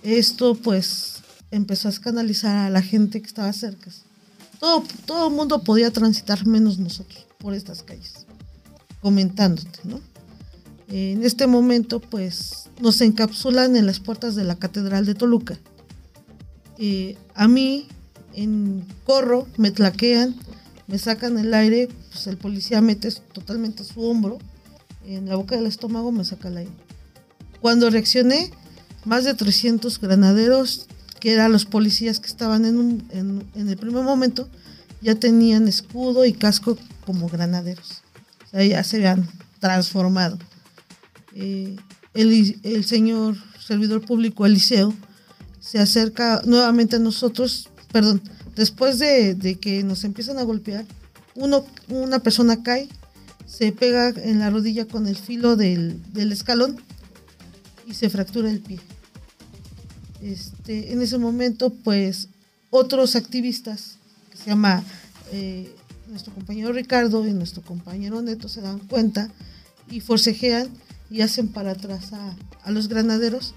Esto pues empezó a escandalizar a la gente que estaba cerca. Todo, todo el mundo podía transitar menos nosotros por estas calles, comentándote, ¿no? En este momento pues nos encapsulan en las puertas de la Catedral de Toluca. Eh, a mí en corro, me tlaquean, me sacan el aire, pues el policía mete totalmente su hombro en la boca del estómago, me saca el aire. Cuando reaccioné, más de 300 granaderos, que eran los policías que estaban en, un- en- en el primer momento, ya tenían escudo y casco como granaderos. O sea, ya se habían transformado. Eh, el, el señor servidor público Eliseo se acerca nuevamente a nosotros, perdón, después de, que nos empiezan a golpear, uno, una persona cae, se pega en la rodilla con el filo del, escalón y se fractura el pie. Este, en ese momento, pues, otros activistas, que se llama eh, nuestro compañero Ricardo y nuestro compañero Neto, se dan cuenta y forcejean y hacen para atrás a los granaderos,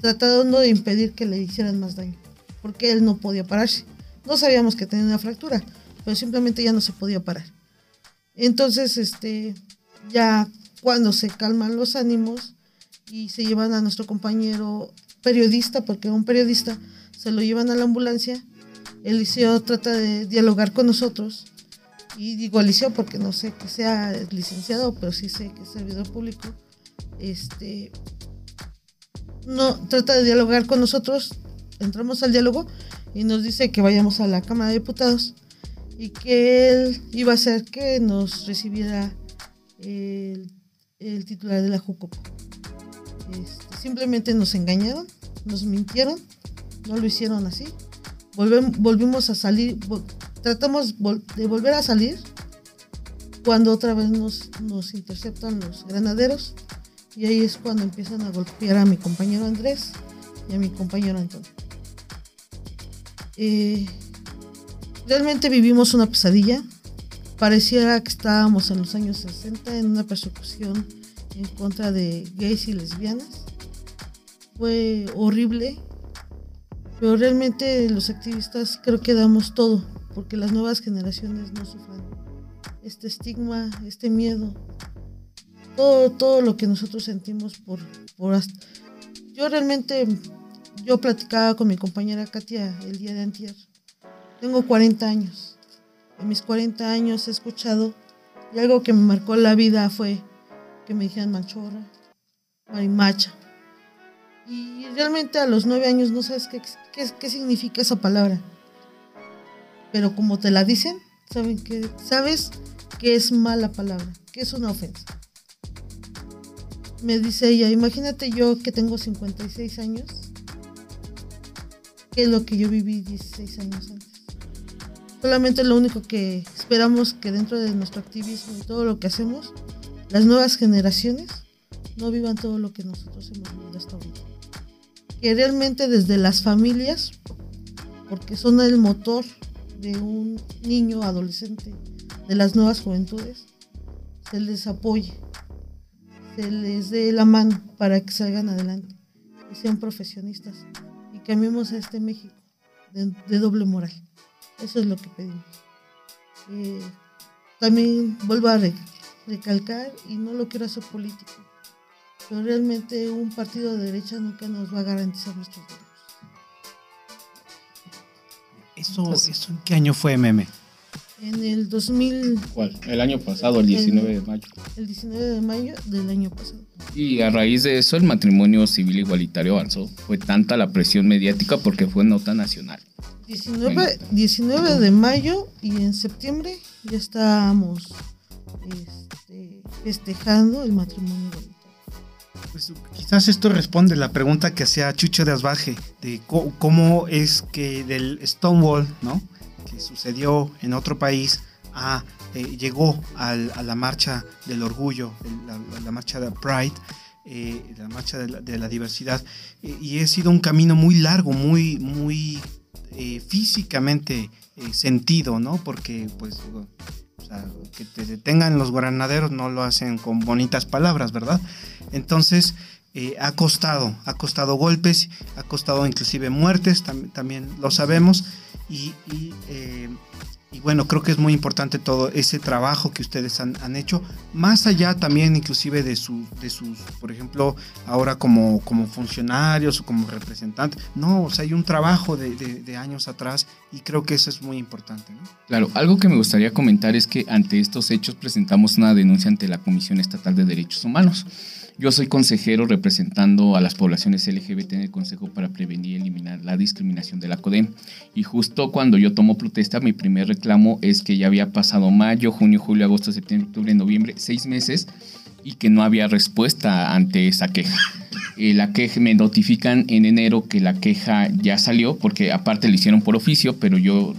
tratando de impedir que le hicieran más daño, porque él no podía pararse. No sabíamos que tenía una fractura, pero simplemente ya no se podía parar. Entonces, este, ya cuando se calman los ánimos y se llevan a nuestro compañero periodista, porque un periodista, se lo llevan a la ambulancia, Eliseo trata de dialogar con nosotros, y digo Eliseo porque no sé que sea licenciado, pero sí sé que es servidor público, este, no, trata de dialogar con nosotros, entramos al diálogo y nos dice que vayamos a la Cámara de Diputados y que él iba a hacer que nos recibiera el, titular de la Jucopo. Este, simplemente nos engañaron, nos mintieron, no lo hicieron así. Volvimos a salir, tratamos de volver a salir cuando otra vez nos, nos interceptan los granaderos y ahí es cuando empiezan a golpear a mi compañero Andrés y a mi compañero Antonio. Eh, realmente vivimos una pesadilla. Pareciera que estábamos en los años 60 en una persecución en contra de gays y lesbianas. Fue horrible, pero realmente los activistas creo que damos todo porque las nuevas generaciones no sufran este estigma, este miedo, todo, todo lo que nosotros sentimos por, por Yo realmente, yo platicaba con mi compañera Katia el día de antier. Tengo 40 años. En mis 40 años he escuchado y algo que me marcó la vida fue que me dijeran manchorra, marimacha. Y realmente a los 9 años no sabes qué, qué, qué significa esa palabra. Pero como te la dicen, saben que, sabes que es mala palabra, que es una ofensa. Me dice ella, imagínate yo que tengo 56 años, ¿qué es lo que yo viví 16 años antes? Solamente lo único que esperamos que dentro de nuestro activismo y todo lo que hacemos, las nuevas generaciones no vivan todo lo que nosotros hemos vivido hasta ahorita. Que realmente desde las familias, porque son el motor de un niño adolescente, de las nuevas juventudes, se les apoye, se les dé la mano para que salgan adelante y sean profesionistas y cambiemos a este México de, de doble moral. Eso es lo que pedimos. Eh, también vuelvo a re- recalcar, y no lo quiero hacer político, pero realmente un partido de derecha nunca nos va a garantizar nuestros derechos. ¿Eso, ¿Eso en qué año fue, meme? En el 2000, ¿Cuál? El año pasado, el 19 de mayo. el 19 de mayo del año pasado. Y a raíz de eso el matrimonio civil igualitario avanzó. Fue tanta la presión mediática porque fue nota nacional. 19, 19 de mayo y en septiembre ya estábamos este, festejando el matrimonio igualitario. Pues, quizás esto responde la pregunta que hacía Chucho de Asbaje, de co- cómo es que del Stonewall, ¿no? Que sucedió en otro país, eh, llegó al- a la marcha del orgullo, la, marcha de Pride, eh, la marcha de la, diversidad. Eh, y ha sido un camino muy largo, muy, muy físicamente sentido, ¿no? Porque, pues, que te detengan los granaderos no lo hacen con bonitas palabras, ¿verdad? Entonces, eh, ha costado, ha costado golpes, ha costado inclusive muertes, tam- también lo sabemos. Eh, y bueno, creo que es muy importante todo ese trabajo que ustedes han, hecho, más allá también inclusive de, su, de sus, por ejemplo, ahora como, como funcionarios o como representantes. No, o sea, hay un trabajo de, años atrás y creo que eso es muy importante. Claro, algo que me gustaría comentar es que ante estos hechos presentamos una denuncia ante la Comisión Estatal de Derechos Humanos. Yo soy consejero representando a las poblaciones LGBT en el Consejo para Prevenir y Eliminar la Discriminación de la CODEM. Y justo cuando yo tomo protesta, mi primer reclamo es que ya había pasado mayo, junio, julio, agosto, septiembre, octubre, noviembre, seis meses y que no había respuesta ante esa queja. Eh, la queja me notifican en enero que la queja ya salió, porque aparte lo hicieron por oficio, pero yo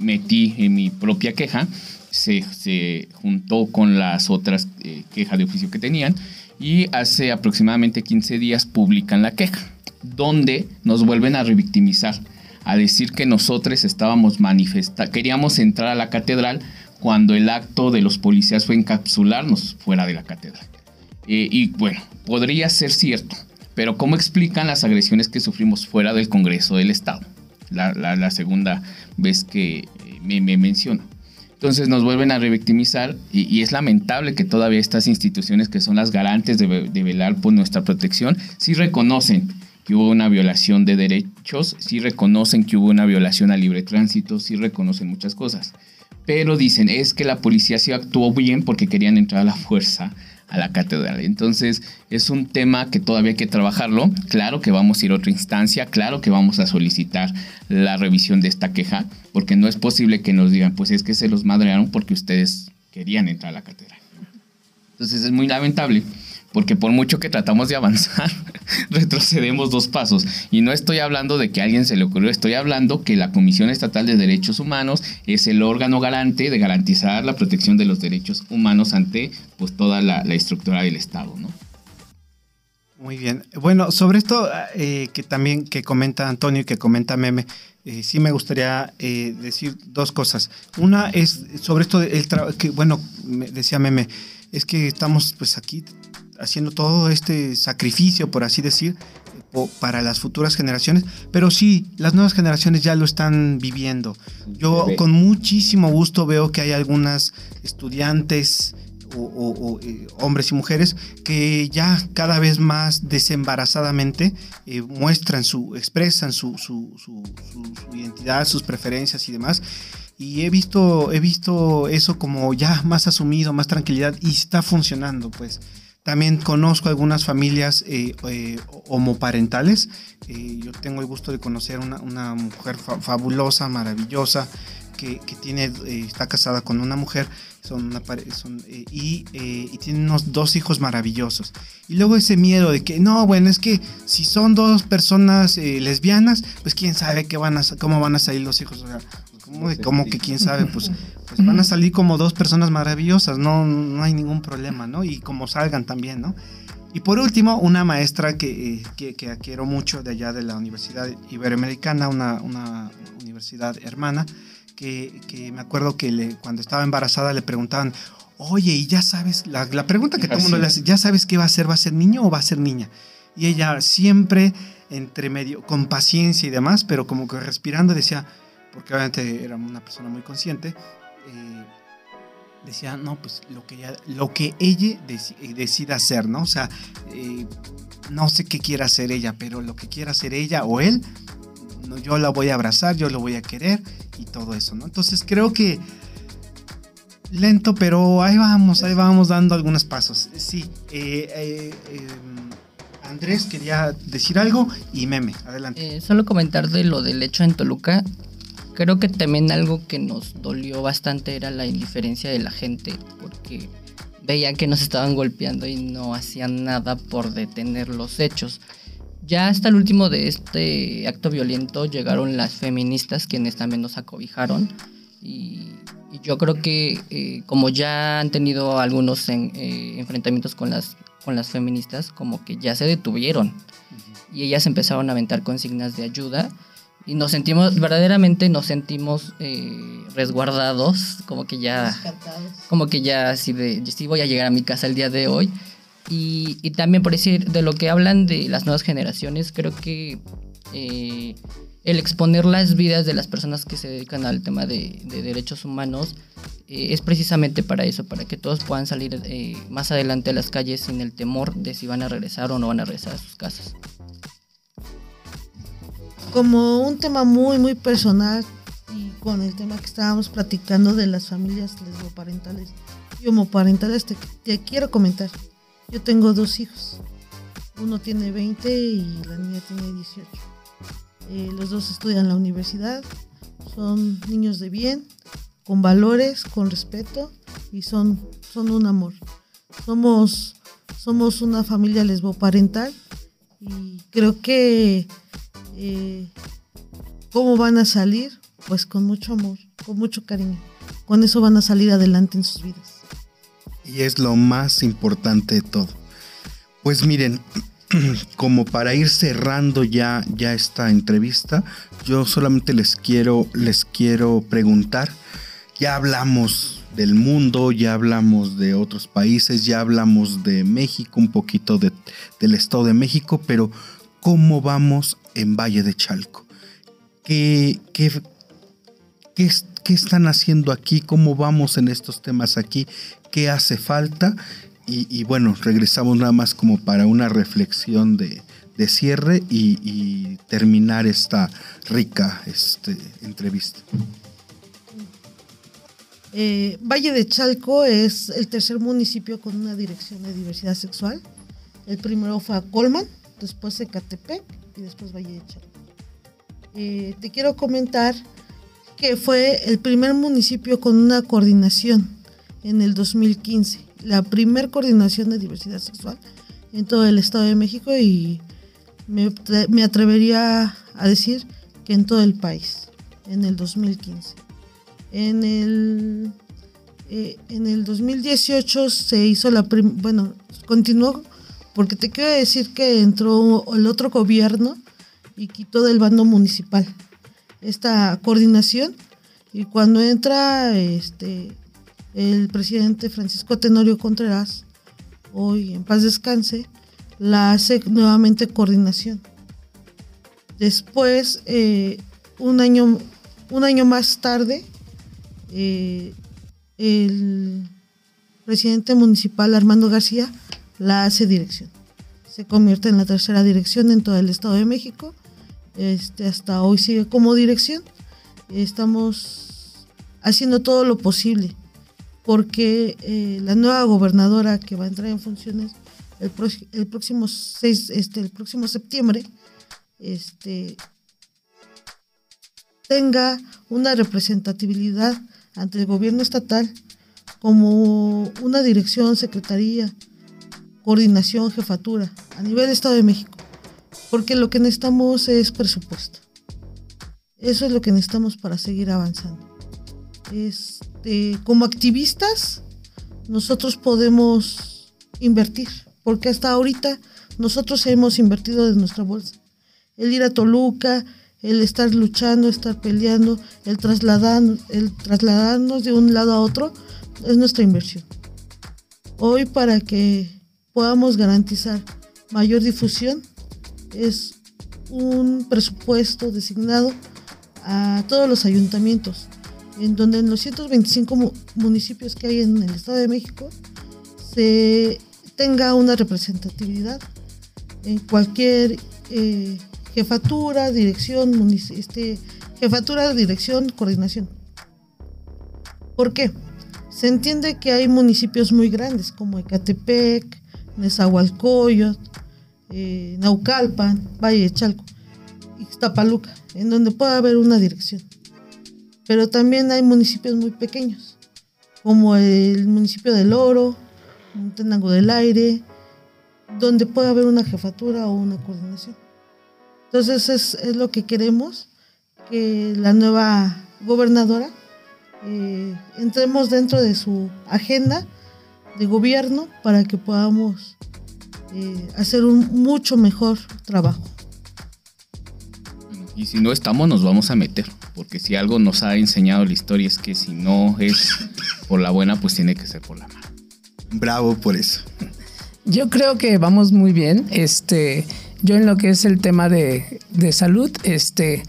metí en mi propia queja, se, se juntó con las otras eh, quejas de oficio que tenían y hace aproximadamente 15 días publican la queja, donde nos vuelven a revictimizar, a decir que nosotros estábamos manifestando, queríamos entrar a la catedral cuando el acto de los policías fue encapsularnos fuera de la catedral. Eh, y bueno, podría ser cierto, pero ¿cómo explican las agresiones que sufrimos fuera del Congreso del Estado? La, segunda vez que eh, me, me. Entonces nos vuelven a revictimizar y, es lamentable que todavía estas instituciones que son las garantes de velar por nuestra protección, sí reconocen que hubo una violación de derechos, sí reconocen que hubo una violación al libre tránsito, sí reconocen muchas cosas. Pero dicen, es que la policía sí actuó bien porque querían entrar a la fuerza a la catedral. Entonces es un tema que todavía hay que trabajarlo. Claro que vamos a ir a otra instancia, claro que vamos a solicitar la revisión de esta queja, porque no es posible que nos digan, pues es que se los madrearon porque ustedes querían entrar a la catedral. Entonces es muy lamentable, porque por mucho que tratamos de avanzar, retrocedemos dos pasos. Y no estoy hablando de que a alguien se le ocurrió, estoy hablando que la Comisión Estatal de Derechos Humanos es el órgano garante de garantizar la protección de los derechos humanos ante pues toda la, estructura del Estado, ¿no? Muy bien. Bueno, sobre esto eh, que también que comenta Antonio y que comenta Meme, eh, sí me gustaría eh, decir dos cosas. Una es sobre esto del trabajo, que bueno, decía Meme, es que estamos pues aquí haciendo todo este sacrificio, por así decir, para las futuras generaciones, pero sí, las nuevas generaciones ya lo están viviendo. Yo con muchísimo gusto veo que hay algunas estudiantes o, o- o, eh, hombres y mujeres que ya cada vez más desembarazadamente eh, muestran su, expresan su, su- su- su- su identidad, sus preferencias y demás. Y he visto, he visto eso como ya más asumido, más tranquilidad y está funcionando, pues. También conozco algunas familias eh, eh, homoparentales. Eh, yo tengo el gusto de conocer una, una mujer fa- fabulosa, maravillosa, que, tiene, está casada con una mujer son una son, y, y tiene unos dos hijos maravillosos. Y luego ese miedo de que, no, bueno, es que si son dos personas lesbianas, pues quién sabe qué van a, cómo van a salir los hijos. ¿Cómo, de- cómo que quién sabe? Pues, pues van a salir como dos personas maravillosas, no, no hay ningún problema, ¿no? Y como salgan también, ¿no? Y por último, una maestra que, eh, que, que quiero mucho de allá de la Universidad Iberoamericana, una, una universidad hermana, que, que me acuerdo que le- cuando estaba embarazada le preguntaban, oye, ¿y ya sabes? La, la pregunta que todo el mundo le hace, ¿ya sabes qué va a ser? ¿Va a ser niño o va a ser niña? Y ella siempre entre medio, con paciencia y demás, pero como que respirando decía, porque obviamente era una persona muy consciente, eh, decía, no, pues lo que ella, lo que ella eh, decida hacer, ¿no? O sea, eh, no sé qué quiera hacer ella, pero lo que quiera hacer ella o él, yo la voy a abrazar, yo lo voy a querer y todo eso, ¿no? Entonces creo que lento, pero ahí vamos, ahí vamos dando algunos pasos. Sí, eh, Andrés quería decir algo y Meme, adelante. Solo comentar de lo del hecho en Toluca. Creo que también algo que nos dolió bastante era la indiferencia de la gente, porque veían que nos estaban golpeando y no hacían nada por detener los hechos. Ya hasta el último de este acto violento llegaron las feministas, quienes también nos acobijaron. Y, y yo creo que eh, como ya han tenido algunos en- eh, enfrentamientos con las, con las feministas, como que ya se detuvieron y ellas empezaron a aventar consignas de ayuda y nos sentimos, verdaderamente nos sentimos eh, resguardados, como que ya, Rescatados. como que ya así de, sí voy a llegar a mi casa el día de hoy. Y, y también por decir, de lo que hablan de las nuevas generaciones, creo que eh, el exponer las vidas de las personas que se dedican al tema de, de derechos humanos eh, es precisamente para eso, para que todos puedan salir eh, más adelante a las calles sin el temor de si van a regresar o no van a regresar a sus casas. Como un tema muy, muy personal y con el tema que estábamos platicando de las familias lesboparentales y homoparentales, te, quiero comentar. Yo tengo dos hijos. Uno tiene 20 y la niña tiene 18. Eh, los dos estudian la universidad. Son niños de bien, con valores, con respeto y son, son un amor. Somos, somos una familia lesboparental y creo que ¿Cómo van a salir? Pues con mucho amor, con mucho cariño. Con eso van a salir adelante en sus vidas. Y es lo más importante de todo. Pues miren, como para ir cerrando ya, ya esta entrevista, yo solamente les quiero, les quiero preguntar, ya hablamos del mundo, ya hablamos de otros países, ya hablamos de México, un poquito de- del Estado de México, pero ¿cómo vamos en Valle de Chalco? ¿Qué, qué, qué, qué están haciendo aquí? ¿Cómo vamos en estos temas aquí? ¿Qué hace falta? Y, bueno, regresamos nada más como para una reflexión de, cierre y, y terminar esta rica este, entrevista. Eh, Valle de Chalco es el tercer municipio con una dirección de diversidad sexual. El primero fue a Colman, después Ecatepec y después Valle de Chalco. Eh, te quiero comentar que fue el primer municipio con una coordinación en el 2015. La primer coordinación de diversidad sexual en todo el Estado de México y me, me atrevería a decir que en todo el país, en el 2015. En el, eh, en el 2018 se hizo la bueno, continuó, porque te quiero decir que entró el otro gobierno y quitó del bando municipal esta coordinación y cuando entra este el presidente Francisco Tenorio Contreras, hoy en paz descanse, la hace nuevamente coordinación. Después, eh, un, año, un año más tarde, eh, el presidente municipal Armando García la hace dirección. Se convierte en la tercera dirección en todo el Estado de México. Este, hasta hoy sigue como dirección. Estamos haciendo todo lo posible porque eh, la nueva gobernadora que va a entrar en funciones el, el próximo 6, este, el próximo septiembre, este, tenga una representatividad ante el gobierno estatal como una dirección, secretaría, coordinación, jefatura a nivel Estado de México. Porque lo que necesitamos es presupuesto. Eso es lo que necesitamos para seguir avanzando. Este, como activistas, nosotros podemos invertir, porque hasta ahorita nosotros hemos invertido de nuestra bolsa. El ir a Toluca, el estar luchando, estar peleando, el, trasladar, el trasladarnos de un lado a otro, es nuestra inversión. Hoy para que podamos garantizar mayor difusión es un presupuesto designado a todos los ayuntamientos, en donde en los 125 municipios que hay en el Estado de México se tenga una representatividad en cualquier eh, jefatura, dirección, este, jefatura, dirección, coordinación. ¿Por qué? Se entiende que hay municipios muy grandes como Ecatepec, Nezahualcóyotl, eh, Naucalpan, Valle de Chalco, Ixtapaluca, en donde puede haber una dirección. Pero también hay municipios muy pequeños, como el municipio del Oro, Montenango del Aire, donde puede haber una jefatura o una coordinación. Entonces es, lo que queremos, que la nueva gobernadora eh, entremos dentro de su agenda de gobierno para que podamos eh, hacer un mucho mejor trabajo. Y si no estamos, nos vamos a meter, porque si algo nos ha enseñado la historia es que si no es por la buena, pues tiene que ser por la mala. Bravo por eso. Yo creo que vamos muy bien. Este, yo en lo que es el tema de, de salud, este,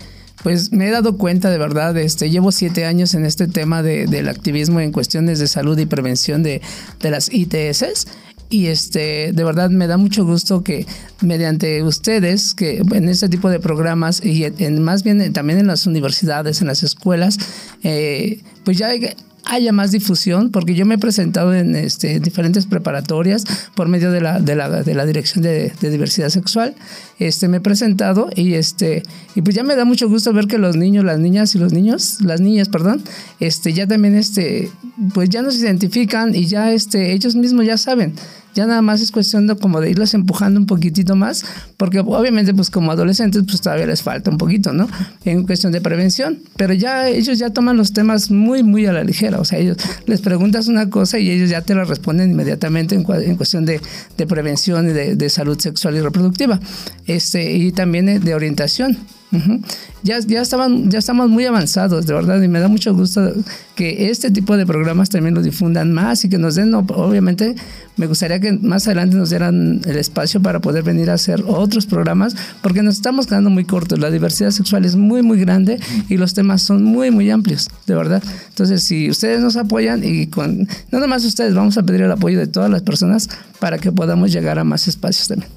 pues me he dado cuenta de verdad, este, llevo siete años en este tema de, del activismo en cuestiones de salud y prevención de, de las ITS y este de verdad me da mucho gusto que mediante ustedes que en este tipo de programas y en, más bien también en las universidades en las escuelas eh, pues ya haya más difusión, porque yo me he presentado en este, diferentes preparatorias por medio de la, de la, Dirección de, de, Diversidad Sexual. Este, me he presentado y, este, y pues ya me da mucho gusto ver que los niños, las niñas y los niños, las niñas, perdón, este, ya también este, pues ya nos identifican y ya este, ellos mismos ya saben ya nada más es cuestión de como de irlos empujando un poquitito más, porque obviamente pues como adolescentes pues todavía les falta un poquito, ¿no? En cuestión de prevención, pero ya ellos ya toman los temas muy, muy a la ligera, o sea, ellos les preguntas una cosa y ellos ya te la responden inmediatamente en, cuestión de, de, prevención y de, de, salud sexual y reproductiva, este, y también de orientación ya, ya, estaban, ya estamos muy avanzados, de verdad, y me da mucho gusto que este tipo de programas también los difundan más y que nos den, obviamente, me gustaría que más adelante nos dieran el espacio para poder venir a hacer otros programas, porque nos estamos quedando muy cortos. La diversidad sexual es muy, muy grande y los temas son muy, muy amplios, de verdad. Entonces, si ustedes nos apoyan y con, no nomás ustedes, vamos a pedir el apoyo de todas las personas para que podamos llegar a más espacios también.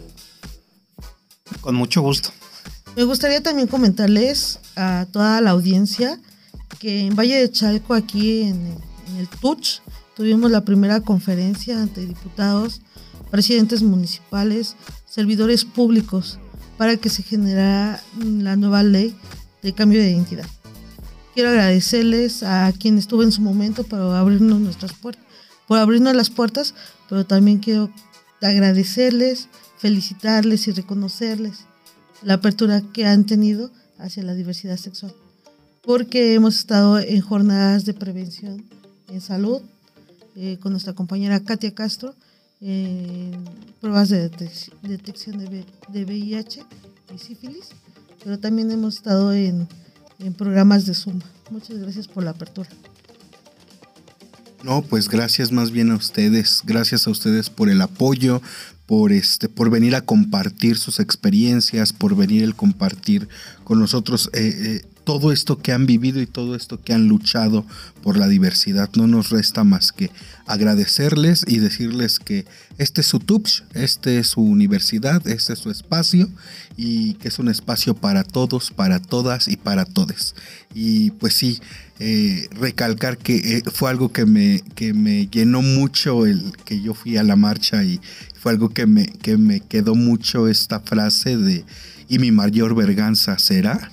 Con mucho gusto. Me gustaría también comentarles a toda la audiencia que en Valle de Chalco, aquí en el, TUCH, tuvimos la primera conferencia ante diputados, presidentes municipales, servidores públicos, para que se generara la nueva ley de cambio de identidad. Quiero agradecerles a quien estuvo en su momento para abrirnos nuestras puertas, por abrirnos las puertas, pero también quiero agradecerles, felicitarles y reconocerles la apertura que han tenido hacia la diversidad sexual. Porque hemos estado en jornadas de prevención en salud eh, con nuestra compañera Katia Castro, en pruebas de detección de, de, VIH y sífilis, pero también hemos estado en, en programas de Zumba. Muchas gracias por la apertura. No, pues gracias más bien a ustedes, gracias a ustedes por el apoyo, por este, por venir a compartir sus experiencias, por venir a compartir con nosotros eh, eh, todo esto que han vivido y todo esto que han luchado por la diversidad. No nos resta más que agradecerles y decirles que este es su TUPS, este es su universidad, este es su espacio y que es un espacio para todos, para todas y para todes. Y pues sí, eh, recalcar que fue algo que me, que me llenó mucho el que yo fui a la marcha y, fue algo que me, que me quedó mucho esta frase de, y mi mayor verganza será.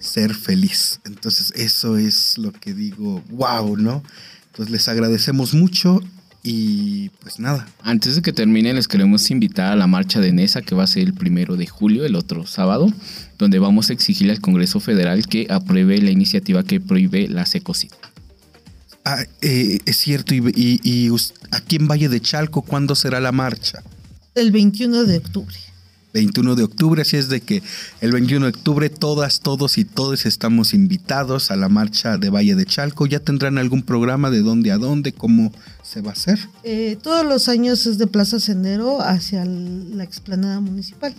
ser feliz. Entonces eso es lo que digo, wow, ¿no? Entonces les agradecemos mucho y pues nada. Antes de que termine, les queremos invitar a la marcha de NESA que va a ser el primero de julio, el otro sábado, donde vamos a exigirle al Congreso Federal que apruebe la iniciativa que prohíbe la secocid. Ah, eh, es cierto, y, y- y aquí en Valle de Chalco, ¿cuándo será la marcha? El 21 de octubre. 21 de octubre, así es de que el 21 de octubre todas, todos y todos estamos invitados a la marcha de Valle de Chalco. ¿Ya tendrán algún programa de dónde a dónde, cómo se va a hacer? Eh, todos los años es de Plaza Sendero hacia la explanada municipal.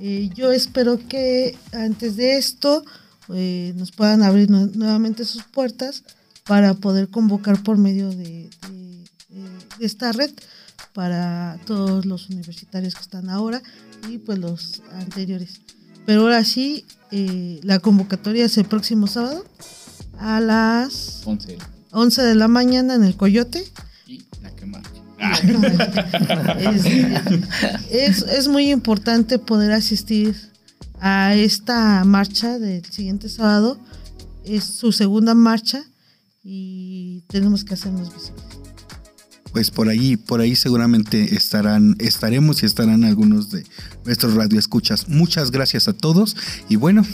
Eh, yo espero que antes de esto eh, nos puedan abrir nue- nuevamente sus puertas para poder convocar por medio de, de- esta red para todos los universitarios que están ahora y pues los anteriores. Pero ahora sí, eh, la convocatoria es el próximo sábado a las 11. 11 de la mañana en el Coyote. Y la que marche. es, es muy importante poder asistir a esta marcha del siguiente sábado. Es su segunda marcha y tenemos que hacernos visibles. Pues por ahí, por ahí seguramente estarán, estaremos y estarán algunos de nuestros radioescuchas. Muchas gracias a todos y bueno,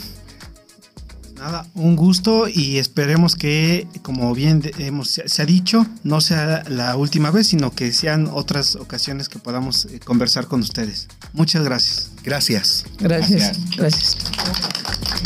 Nada, un gusto y esperemos que, como bien hemos, se ha dicho, no sea la última vez, sino que sean otras ocasiones que podamos eh, conversar con ustedes. Muchas gracias. gracias. Gracias. Gracias. gracias.